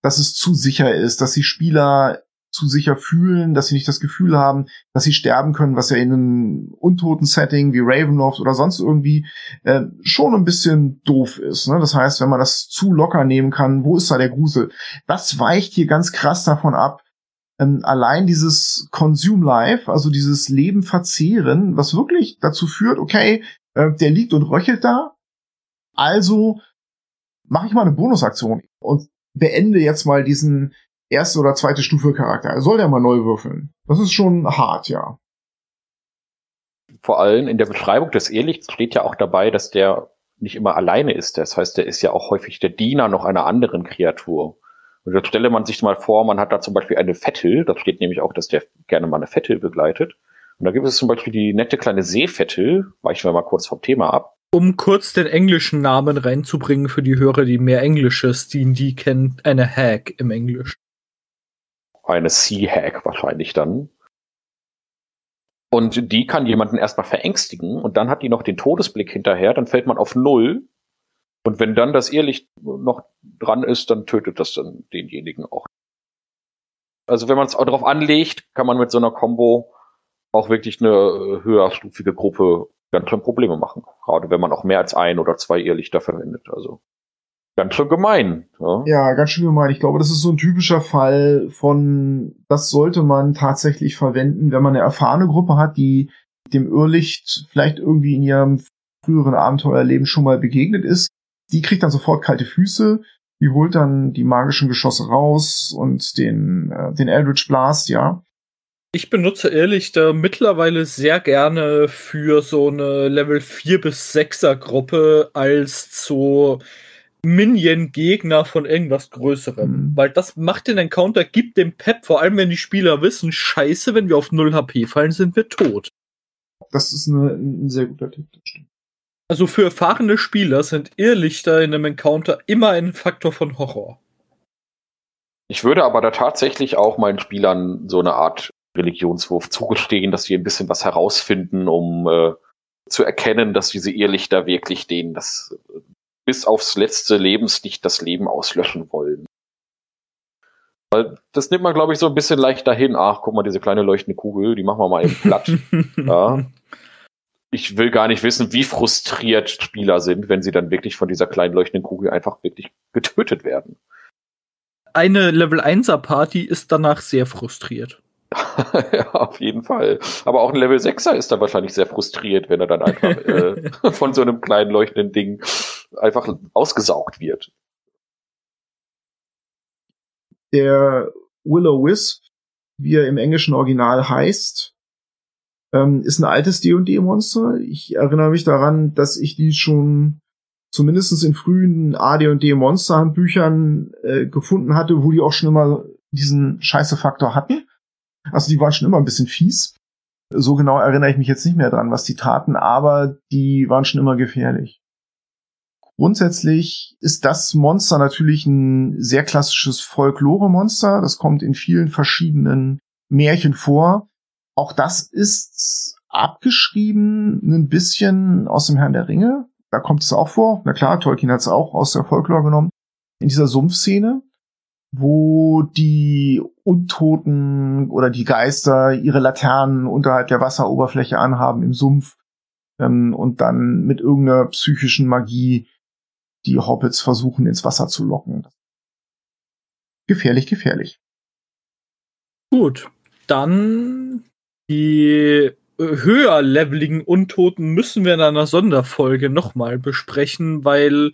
Speaker 1: dass es zu sicher ist, dass die Spieler zu sicher fühlen, dass sie nicht das Gefühl haben, dass sie sterben können, was ja in einem untoten Setting wie Ravenloft oder sonst irgendwie äh, schon ein bisschen doof ist. Ne? Das heißt, wenn man das zu locker nehmen kann, wo ist da der Grusel? Das weicht hier ganz krass davon ab. Ähm, allein dieses Consume Life, also dieses Leben verzehren, was wirklich dazu führt, okay, äh, der liegt und röchelt da, also mache ich mal eine Bonusaktion und beende jetzt mal diesen erste oder zweite Stufe Charakter. Soll der mal neu würfeln? Das ist schon hart, ja.
Speaker 3: Vor allem in der Beschreibung des Irrlichts steht ja auch dabei, dass der nicht immer alleine ist. Das heißt, der ist ja auch häufig der Diener noch einer anderen Kreatur. Und jetzt stelle man sich mal vor, man hat da zum Beispiel eine Vettel, da steht nämlich auch, dass der gerne mal eine Vettel begleitet. Und da gibt es zum Beispiel die nette kleine Seevettel, weichen wir mal kurz vom Thema ab.
Speaker 2: Um kurz den englischen Namen reinzubringen für die Hörer, die mehr Englisches, die die kennen, eine Hag im Englisch
Speaker 3: eine Sea-Hack wahrscheinlich dann. Und die kann jemanden erstmal verängstigen und dann hat die noch den Todesblick hinterher, dann fällt man auf Null. Und wenn dann das Irrlicht noch dran ist, dann tötet das dann denjenigen auch. Also wenn man es auch darauf anlegt, kann man mit so einer Combo auch wirklich eine äh, höherstufige Gruppe ganz schön Probleme machen. Gerade wenn man auch mehr als ein oder zwei Irrlichter verwendet. Also Ganz schön gemein.
Speaker 1: Ja. ja, ganz schön gemein. Ich glaube, das ist so ein typischer Fall von, das sollte man tatsächlich verwenden, wenn man eine erfahrene Gruppe hat, die dem Irrlicht vielleicht irgendwie in ihrem früheren Abenteuerleben schon mal begegnet ist. Die kriegt dann sofort kalte Füße, die holt dann die magischen Geschosse raus und den, äh, den Eldritch Blast, ja.
Speaker 2: Ich benutze Irrlichter mittlerweile sehr gerne für so eine Level 4 bis 6er Gruppe als so Minion-Gegner von irgendwas Größerem. Mhm. Weil das macht den Encounter, gibt dem Pep, vor allem wenn die Spieler wissen, scheiße, wenn wir auf 0 HP fallen, sind wir tot.
Speaker 1: Das ist eine, ein sehr guter Tipp, das stimmt.
Speaker 2: Also für erfahrene Spieler sind Irrlichter in einem Encounter immer ein Faktor von Horror.
Speaker 3: Ich würde aber da tatsächlich auch meinen Spielern so eine Art Religionswurf zugestehen, dass sie ein bisschen was herausfinden, um äh, zu erkennen, dass diese Irrlichter wirklich denen das bis aufs letzte Lebenslicht das Leben auslöschen wollen. Weil das nimmt man, glaube ich, so ein bisschen leicht dahin. Ach, guck mal, diese kleine leuchtende Kugel, die machen wir mal eben platt. ja. Ich will gar nicht wissen, wie frustriert Spieler sind, wenn sie dann wirklich von dieser kleinen leuchtenden Kugel einfach wirklich getötet werden.
Speaker 2: Eine Level 1er Party ist danach sehr frustriert.
Speaker 3: ja, auf jeden Fall. Aber auch ein Level 6er ist dann wahrscheinlich sehr frustriert, wenn er dann einfach äh, von so einem kleinen leuchtenden Ding einfach ausgesaugt wird.
Speaker 1: Der Willow-Wisp, wie er im englischen Original heißt, ähm, ist ein altes D&D-Monster. Ich erinnere mich daran, dass ich die schon zumindest in frühen AD&D Monsterhandbüchern äh, gefunden hatte, wo die auch schon immer diesen Scheiße-Faktor hatten. Also die waren schon immer ein bisschen fies. So genau erinnere ich mich jetzt nicht mehr dran, was die taten, aber die waren schon immer gefährlich. Grundsätzlich ist das Monster natürlich ein sehr klassisches Folklore-Monster. Das kommt in vielen verschiedenen Märchen vor. Auch das ist abgeschrieben ein bisschen aus dem Herrn der Ringe. Da kommt es auch vor. Na klar, Tolkien hat es auch aus der Folklore genommen. In dieser Sumpfszene wo die Untoten oder die Geister ihre Laternen unterhalb der Wasseroberfläche anhaben im Sumpf ähm, und dann mit irgendeiner psychischen Magie die Hobbits versuchen ins Wasser zu locken. Gefährlich, gefährlich.
Speaker 2: Gut, dann die höher leveligen Untoten müssen wir in einer Sonderfolge nochmal besprechen, weil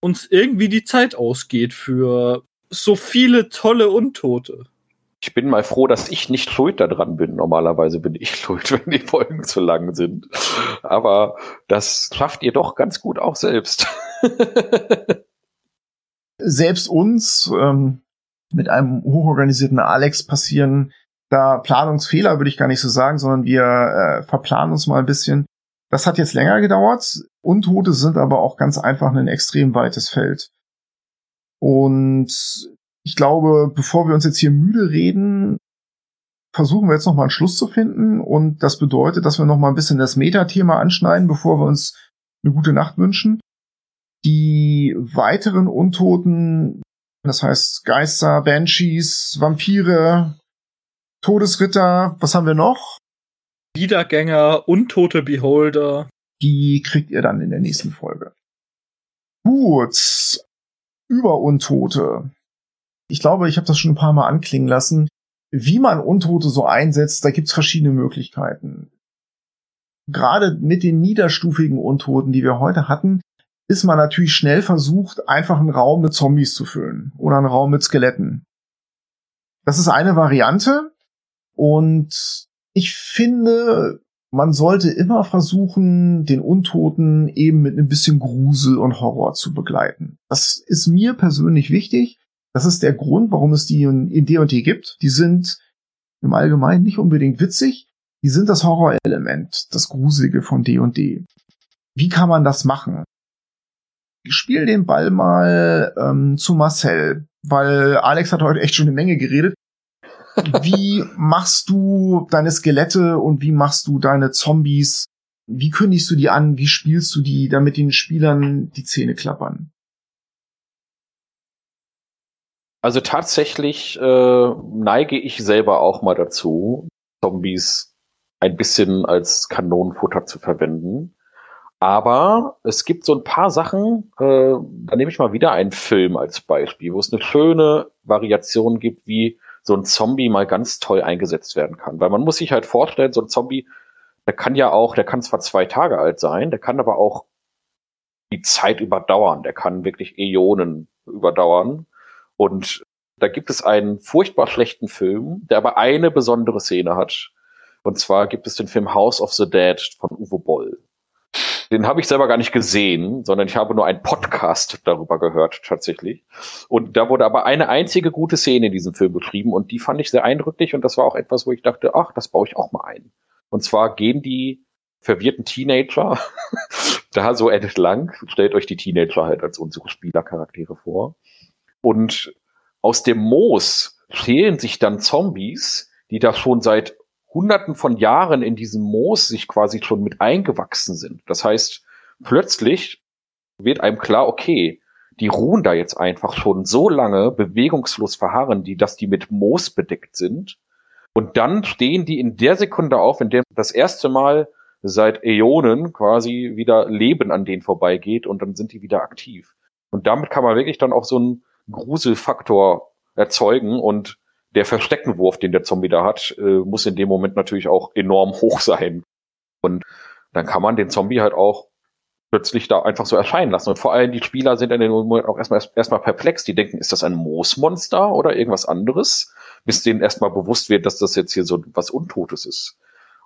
Speaker 2: uns irgendwie die Zeit ausgeht für so viele tolle Untote.
Speaker 3: Ich bin mal froh, dass ich nicht schuld daran bin. Normalerweise bin ich schuld, wenn die Folgen zu lang sind. Aber das schafft ihr doch ganz gut auch selbst.
Speaker 1: selbst uns ähm, mit einem hochorganisierten Alex passieren da Planungsfehler würde ich gar nicht so sagen, sondern wir äh, verplanen uns mal ein bisschen. Das hat jetzt länger gedauert. Untote sind aber auch ganz einfach ein extrem weites Feld. Und ich glaube, bevor wir uns jetzt hier müde reden, versuchen wir jetzt noch mal einen Schluss zu finden. Und das bedeutet, dass wir noch mal ein bisschen das Metathema anschneiden, bevor wir uns eine gute Nacht wünschen. Die weiteren Untoten, das heißt Geister, Banshees, Vampire, Todesritter, was haben wir noch?
Speaker 2: Wiedergänger, untote Beholder.
Speaker 1: Die kriegt ihr dann in der nächsten Folge. Gut. Über Untote. Ich glaube, ich habe das schon ein paar Mal anklingen lassen. Wie man Untote so einsetzt, da gibt's verschiedene Möglichkeiten. Gerade mit den niederstufigen Untoten, die wir heute hatten, ist man natürlich schnell versucht, einfach einen Raum mit Zombies zu füllen oder einen Raum mit Skeletten. Das ist eine Variante und ich finde, man sollte immer versuchen, den Untoten eben mit ein bisschen Grusel und Horror zu begleiten. Das ist mir persönlich wichtig. Das ist der Grund, warum es die in D&D gibt. Die sind im Allgemeinen nicht unbedingt witzig. Die sind das Horrorelement, das Gruselige von D&D. Wie kann man das machen? Ich spiele den Ball mal ähm, zu Marcel, weil Alex hat heute echt schon eine Menge geredet. Wie machst du deine Skelette und wie machst du deine Zombies? Wie kündigst du die an? Wie spielst du die, damit den Spielern die Zähne klappern?
Speaker 3: Also tatsächlich äh, neige ich selber auch mal dazu, Zombies ein bisschen als Kanonenfutter zu verwenden. Aber es gibt so ein paar Sachen, äh, da nehme ich mal wieder einen Film als Beispiel, wo es eine schöne Variation gibt, wie so ein Zombie mal ganz toll eingesetzt werden kann. Weil man muss sich halt vorstellen, so ein Zombie, der kann ja auch, der kann zwar zwei Tage alt sein, der kann aber auch die Zeit überdauern, der kann wirklich Äonen überdauern. Und da gibt es einen furchtbar schlechten Film, der aber eine besondere Szene hat. Und zwar gibt es den Film House of the Dead von Uwe Boll. Den habe ich selber gar nicht gesehen, sondern ich habe nur einen Podcast darüber gehört tatsächlich. Und da wurde aber eine einzige gute Szene in diesem Film beschrieben und die fand ich sehr eindrücklich und das war auch etwas, wo ich dachte, ach, das baue ich auch mal ein. Und zwar gehen die verwirrten Teenager da so entlang, stellt euch die Teenager halt als unsere Spielercharaktere vor. Und aus dem Moos schälen sich dann Zombies, die da schon seit Hunderten von Jahren in diesem Moos sich quasi schon mit eingewachsen sind. Das heißt, plötzlich wird einem klar, okay, die ruhen da jetzt einfach schon so lange bewegungslos verharren, die, dass die mit Moos bedeckt sind. Und dann stehen die in der Sekunde auf, in der das erste Mal seit Äonen quasi wieder Leben an denen vorbeigeht und dann sind die wieder aktiv. Und damit kann man wirklich dann auch so einen Gruselfaktor erzeugen und der Versteckenwurf, den der Zombie da hat, äh, muss in dem Moment natürlich auch enorm hoch sein. Und dann kann man den Zombie halt auch plötzlich da einfach so erscheinen lassen. Und vor allem die Spieler sind in dem Moment auch erstmal erstmal perplex. Die denken, ist das ein Moosmonster oder irgendwas anderes? Bis denen erstmal bewusst wird, dass das jetzt hier so was Untotes ist.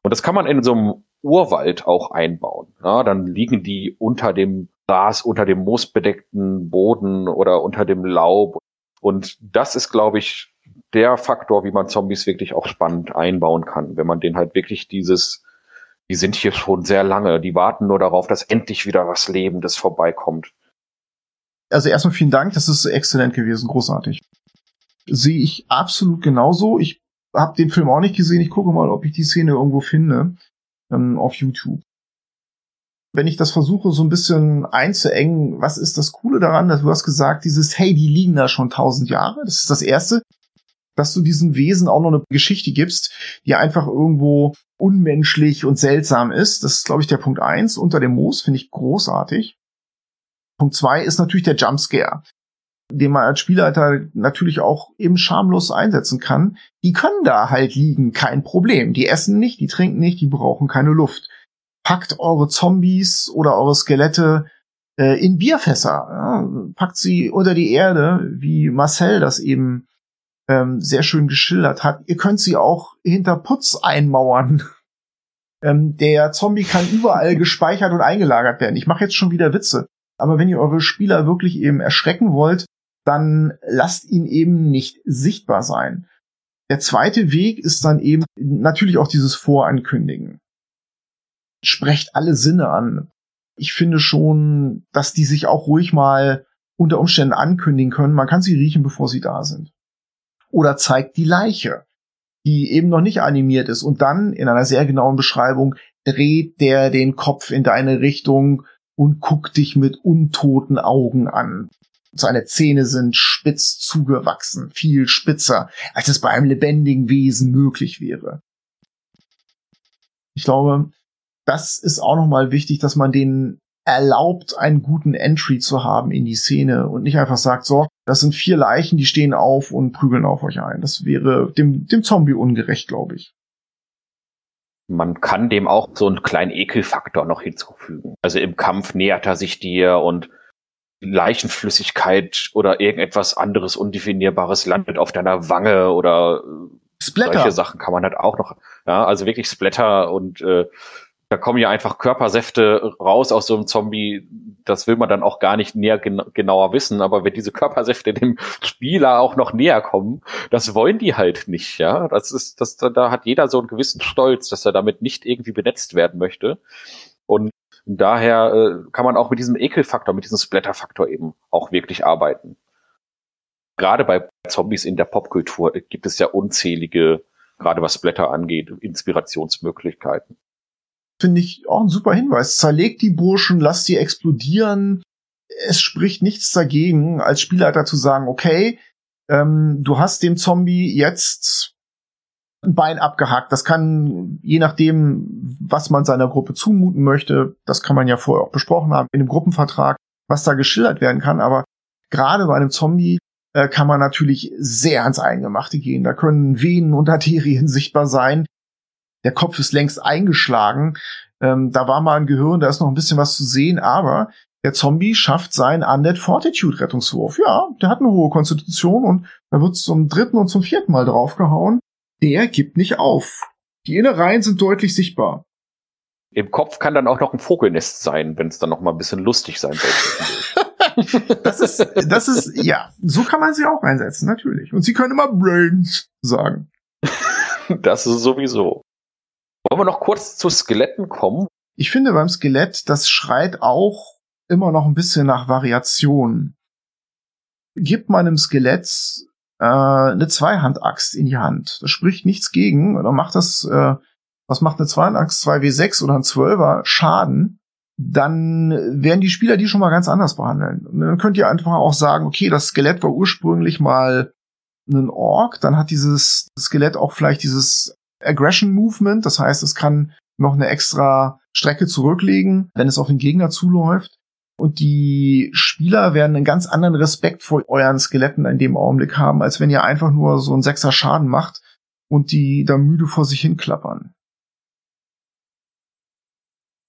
Speaker 3: Und das kann man in so einem Urwald auch einbauen. Ja, dann liegen die unter dem Gras, unter dem moosbedeckten Boden oder unter dem Laub. Und das ist, glaube ich, der Faktor, wie man Zombies wirklich auch spannend einbauen kann, wenn man den halt wirklich dieses, die sind hier schon sehr lange, die warten nur darauf, dass endlich wieder was Lebendes vorbeikommt.
Speaker 1: Also erstmal vielen Dank, das ist exzellent gewesen, großartig. Sehe ich absolut genauso. Ich habe den Film auch nicht gesehen. Ich gucke mal, ob ich die Szene irgendwo finde ähm, auf YouTube. Wenn ich das versuche, so ein bisschen einzuengen, was ist das Coole daran? Dass du hast gesagt, dieses, hey, die liegen da schon tausend Jahre. Das ist das Erste dass du diesen Wesen auch noch eine Geschichte gibst, die einfach irgendwo unmenschlich und seltsam ist. Das ist, glaube ich, der Punkt eins. Unter dem Moos finde ich großartig. Punkt zwei ist natürlich der Jumpscare, den man als Spielleiter natürlich auch eben schamlos einsetzen kann. Die können da halt liegen, kein Problem. Die essen nicht, die trinken nicht, die brauchen keine Luft. Packt eure Zombies oder eure Skelette äh, in Bierfässer. Ja, packt sie unter die Erde, wie Marcel das eben ähm, sehr schön geschildert hat. Ihr könnt sie auch hinter Putz einmauern. Ähm, der Zombie kann überall gespeichert und eingelagert werden. Ich mache jetzt schon wieder Witze. Aber wenn ihr eure Spieler wirklich eben erschrecken wollt, dann lasst ihn eben nicht sichtbar sein. Der zweite Weg ist dann eben natürlich auch dieses Vorankündigen. Sprecht alle Sinne an. Ich finde schon, dass die sich auch ruhig mal unter Umständen ankündigen können. Man kann sie riechen, bevor sie da sind. Oder zeigt die Leiche, die eben noch nicht animiert ist und dann in einer sehr genauen Beschreibung dreht der den Kopf in deine Richtung und guckt dich mit untoten Augen an. Seine Zähne sind spitz zugewachsen, viel spitzer, als es bei einem lebendigen Wesen möglich wäre. Ich glaube, das ist auch nochmal wichtig, dass man den erlaubt, einen guten Entry zu haben in die Szene und nicht einfach sagt, so, das sind vier Leichen, die stehen auf und prügeln auf euch ein. Das wäre dem, dem Zombie ungerecht, glaube ich.
Speaker 3: Man kann dem auch so einen kleinen Ekelfaktor noch hinzufügen. Also im Kampf nähert er sich dir und Leichenflüssigkeit oder irgendetwas anderes Undefinierbares landet auf deiner Wange oder Splatter. solche Sachen kann man halt auch noch, ja, also wirklich Splatter und äh, da kommen ja einfach Körpersäfte raus aus so einem Zombie. Das will man dann auch gar nicht näher gen genauer wissen. Aber wenn diese Körpersäfte dem Spieler auch noch näher kommen, das wollen die halt nicht, ja. Das ist, das, da hat jeder so einen gewissen Stolz, dass er damit nicht irgendwie benetzt werden möchte. Und daher äh, kann man auch mit diesem Ekelfaktor, mit diesem Splatterfaktor eben auch wirklich arbeiten. Gerade bei Zombies in der Popkultur gibt es ja unzählige, gerade was Splatter angeht, Inspirationsmöglichkeiten
Speaker 1: finde ich auch ein super Hinweis. Zerlegt die Burschen, lasst sie explodieren. Es spricht nichts dagegen, als Spielleiter zu sagen, okay, ähm, du hast dem Zombie jetzt ein Bein abgehakt. Das kann, je nachdem, was man seiner Gruppe zumuten möchte, das kann man ja vorher auch besprochen haben in dem Gruppenvertrag, was da geschildert werden kann. Aber gerade bei einem Zombie äh, kann man natürlich sehr ans Eingemachte gehen. Da können Venen und Arterien sichtbar sein, der Kopf ist längst eingeschlagen. Ähm, da war mal ein Gehirn, da ist noch ein bisschen was zu sehen, aber der Zombie schafft seinen Undead Fortitude Rettungswurf. Ja, der hat eine hohe Konstitution und da wird zum dritten und zum vierten Mal draufgehauen. Der gibt nicht auf. Die Innereien sind deutlich sichtbar.
Speaker 3: Im Kopf kann dann auch noch ein Vogelnest sein, wenn es dann noch mal ein bisschen lustig sein
Speaker 1: soll. das ist, das ist, ja, so kann man sie auch einsetzen, natürlich. Und sie können immer Brains sagen.
Speaker 3: das ist sowieso. Wollen wir noch kurz zu Skeletten kommen?
Speaker 1: Ich finde beim Skelett, das schreit auch immer noch ein bisschen nach Variation. Gibt man einem Skelett äh, eine Zweihandaxt in die Hand. Da spricht nichts gegen. Oder macht das, äh, was macht eine Zweihandaxt? 2W6 oder ein 12er Schaden. Dann werden die Spieler die schon mal ganz anders behandeln. Dann könnt ihr einfach auch sagen, okay, das Skelett war ursprünglich mal ein Ork, dann hat dieses Skelett auch vielleicht dieses Aggression Movement. Das heißt, es kann noch eine extra Strecke zurücklegen, wenn es auf den Gegner zuläuft. Und die Spieler werden einen ganz anderen Respekt vor euren Skeletten in dem Augenblick haben, als wenn ihr einfach nur so einen Sechser Schaden macht und die da müde vor sich hinklappern.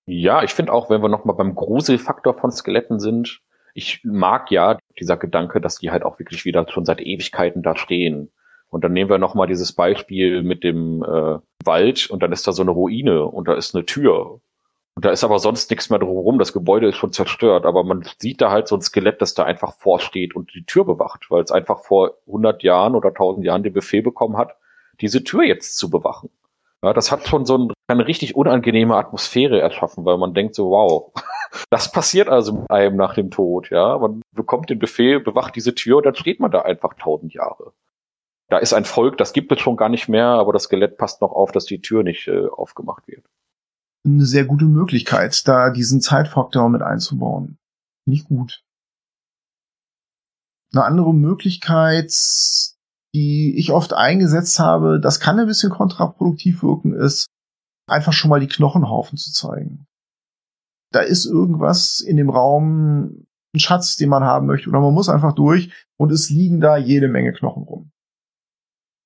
Speaker 3: Ja, ich finde auch, wenn wir nochmal beim Gruselfaktor von Skeletten sind, ich mag ja dieser Gedanke, dass die halt auch wirklich wieder schon seit Ewigkeiten da stehen. Und dann nehmen wir nochmal dieses Beispiel mit dem äh, Wald und dann ist da so eine Ruine und da ist eine Tür. Und da ist aber sonst nichts mehr drumherum. Das Gebäude ist schon zerstört, aber man sieht da halt so ein Skelett, das da einfach vorsteht und die Tür bewacht, weil es einfach vor 100 Jahren oder 1000 Jahren den Befehl bekommen hat, diese Tür jetzt zu bewachen. Ja, das hat schon so ein, eine richtig unangenehme Atmosphäre erschaffen, weil man denkt so, wow, das passiert also mit einem nach dem Tod, ja. Man bekommt den Befehl, bewacht diese Tür und dann steht man da einfach tausend Jahre da ist ein Volk, das gibt es schon gar nicht mehr, aber das Skelett passt noch auf, dass die Tür nicht äh, aufgemacht wird.
Speaker 1: Eine sehr gute Möglichkeit, da diesen Zeitfaktor mit einzubauen. Nicht gut. Eine andere Möglichkeit, die ich oft eingesetzt habe, das kann ein bisschen kontraproduktiv wirken, ist, einfach schon mal die Knochenhaufen zu zeigen. Da ist irgendwas in dem Raum, ein Schatz, den man haben möchte, oder man muss einfach durch und es liegen da jede Menge Knochen rum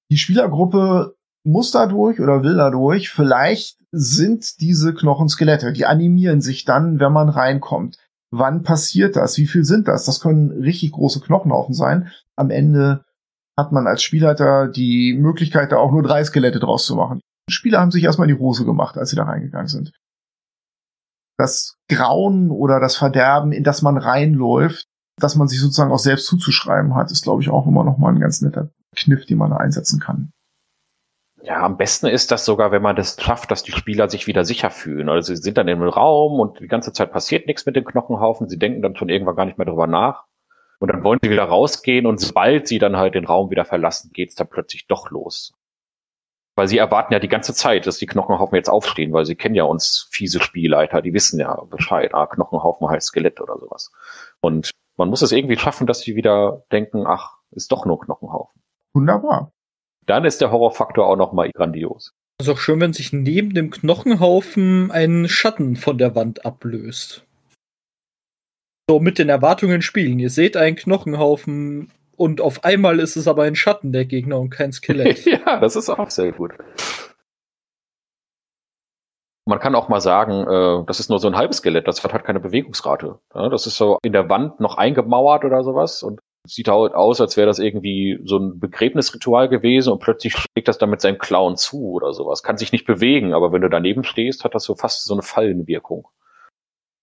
Speaker 1: die Spielergruppe muss dadurch oder will dadurch, vielleicht sind diese Knochen Skelette, die animieren sich dann, wenn man reinkommt. Wann passiert das? Wie viel sind das? Das können richtig große Knochenhaufen sein. Am Ende hat man als Spielleiter die Möglichkeit, da auch nur drei Skelette draus zu machen. Die Spieler haben sich erstmal in die Hose gemacht, als sie da reingegangen sind. Das Grauen oder das Verderben, in das man reinläuft, dass man sich sozusagen auch selbst zuzuschreiben hat, ist, glaube ich, auch immer noch mal ein ganz netter Kniff, den man da einsetzen kann.
Speaker 3: Ja, am besten ist das sogar, wenn man das schafft, dass die Spieler sich wieder sicher fühlen. Also sie sind dann im Raum und die ganze Zeit passiert nichts mit dem Knochenhaufen. Sie denken dann schon irgendwann gar nicht mehr drüber nach. Und dann wollen sie wieder rausgehen und sobald sie dann halt den Raum wieder verlassen, geht's dann plötzlich doch los. Weil sie erwarten ja die ganze Zeit, dass die Knochenhaufen jetzt aufstehen, weil sie kennen ja uns fiese Spielleiter, die wissen ja Bescheid, ah, Knochenhaufen heißt Skelett oder sowas. Und man muss es irgendwie schaffen, dass sie wieder denken, ach, ist doch nur Knochenhaufen.
Speaker 1: Wunderbar.
Speaker 3: Dann ist der Horrorfaktor auch nochmal grandios.
Speaker 2: Es ist auch schön, wenn sich neben dem Knochenhaufen ein Schatten von der Wand ablöst. So mit den Erwartungen spielen. Ihr seht einen Knochenhaufen und auf einmal ist es aber ein Schatten der Gegner und kein Skelett.
Speaker 3: ja, das ist auch sehr gut. Man kann auch mal sagen, äh, das ist nur so ein halbes Skelett, das hat halt keine Bewegungsrate. Ja, das ist so in der Wand noch eingemauert oder sowas und sieht halt aus, als wäre das irgendwie so ein Begräbnisritual gewesen und plötzlich schlägt das dann mit seinem Clown zu oder sowas. Kann sich nicht bewegen, aber wenn du daneben stehst, hat das so fast so eine Fallenwirkung.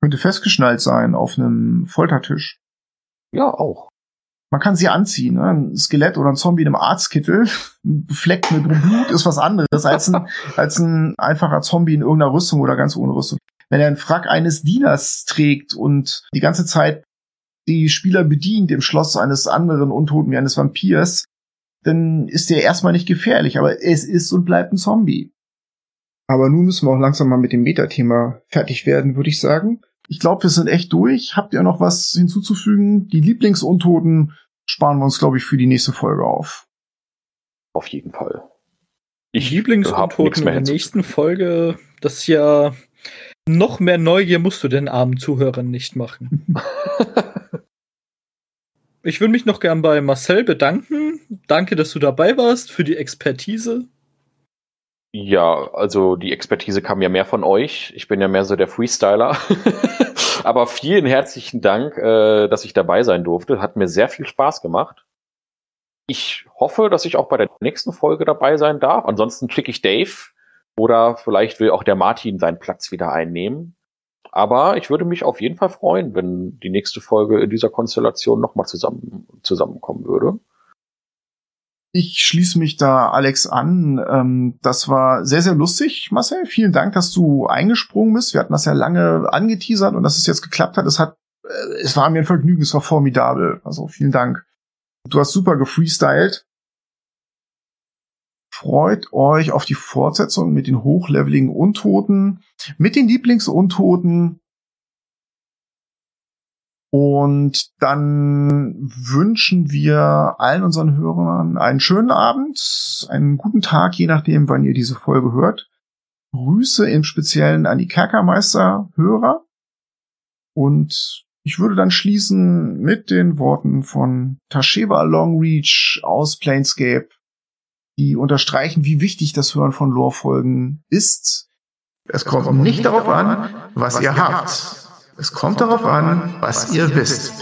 Speaker 1: Könnte festgeschnallt sein auf einem Foltertisch.
Speaker 3: Ja, auch.
Speaker 1: Man kann sie anziehen. Ne? Ein Skelett oder ein Zombie in einem Arztkittel, befleckt mit Blut, ist was anderes als ein, als ein einfacher Zombie in irgendeiner Rüstung oder ganz ohne Rüstung. Wenn er einen Frack eines Dieners trägt und die ganze Zeit die Spieler bedient im Schloss eines anderen Untoten wie eines Vampirs, dann ist der erstmal nicht gefährlich, aber es ist und bleibt ein Zombie. Aber nun müssen wir auch langsam mal mit dem Metathema fertig werden, würde ich sagen. Ich glaube, wir sind echt durch. Habt ihr noch was hinzuzufügen? Die Lieblingsuntoten sparen wir uns, glaube ich, für die nächste Folge auf.
Speaker 3: Auf jeden Fall.
Speaker 2: Ich Lieblingsuntoten in der nächsten Folge, das ist ja noch mehr Neugier musst du den armen Zuhörern nicht machen. ich würde mich noch gern bei Marcel bedanken. Danke, dass du dabei warst für die Expertise.
Speaker 3: Ja, also die Expertise kam ja mehr von euch. Ich bin ja mehr so der Freestyler. Aber vielen herzlichen Dank, äh, dass ich dabei sein durfte. Hat mir sehr viel Spaß gemacht. Ich hoffe, dass ich auch bei der nächsten Folge dabei sein darf. Ansonsten schicke ich Dave oder vielleicht will auch der Martin seinen Platz wieder einnehmen. Aber ich würde mich auf jeden Fall freuen, wenn die nächste Folge in dieser Konstellation nochmal zusammen, zusammenkommen würde.
Speaker 1: Ich schließe mich da Alex an. Ähm, das war sehr, sehr lustig, Marcel. Vielen Dank, dass du eingesprungen bist. Wir hatten das ja lange angeteasert und dass es jetzt geklappt hat. Es hat, äh, es war mir ein Vergnügen, es war formidabel. Also vielen Dank. Du hast super gefreestylt. Freut euch auf die Fortsetzung mit den hochleveligen Untoten, mit den Lieblingsuntoten, und dann wünschen wir allen unseren Hörern einen schönen Abend, einen guten Tag, je nachdem, wann ihr diese Folge hört. Grüße im Speziellen an die Kerkermeister-Hörer. Und ich würde dann schließen mit den Worten von Tasheba Longreach aus Planescape, die unterstreichen, wie wichtig das Hören von Lore-Folgen ist. Es kommt nicht darauf an, was ihr habt es kommt darauf an, was ihr wisst.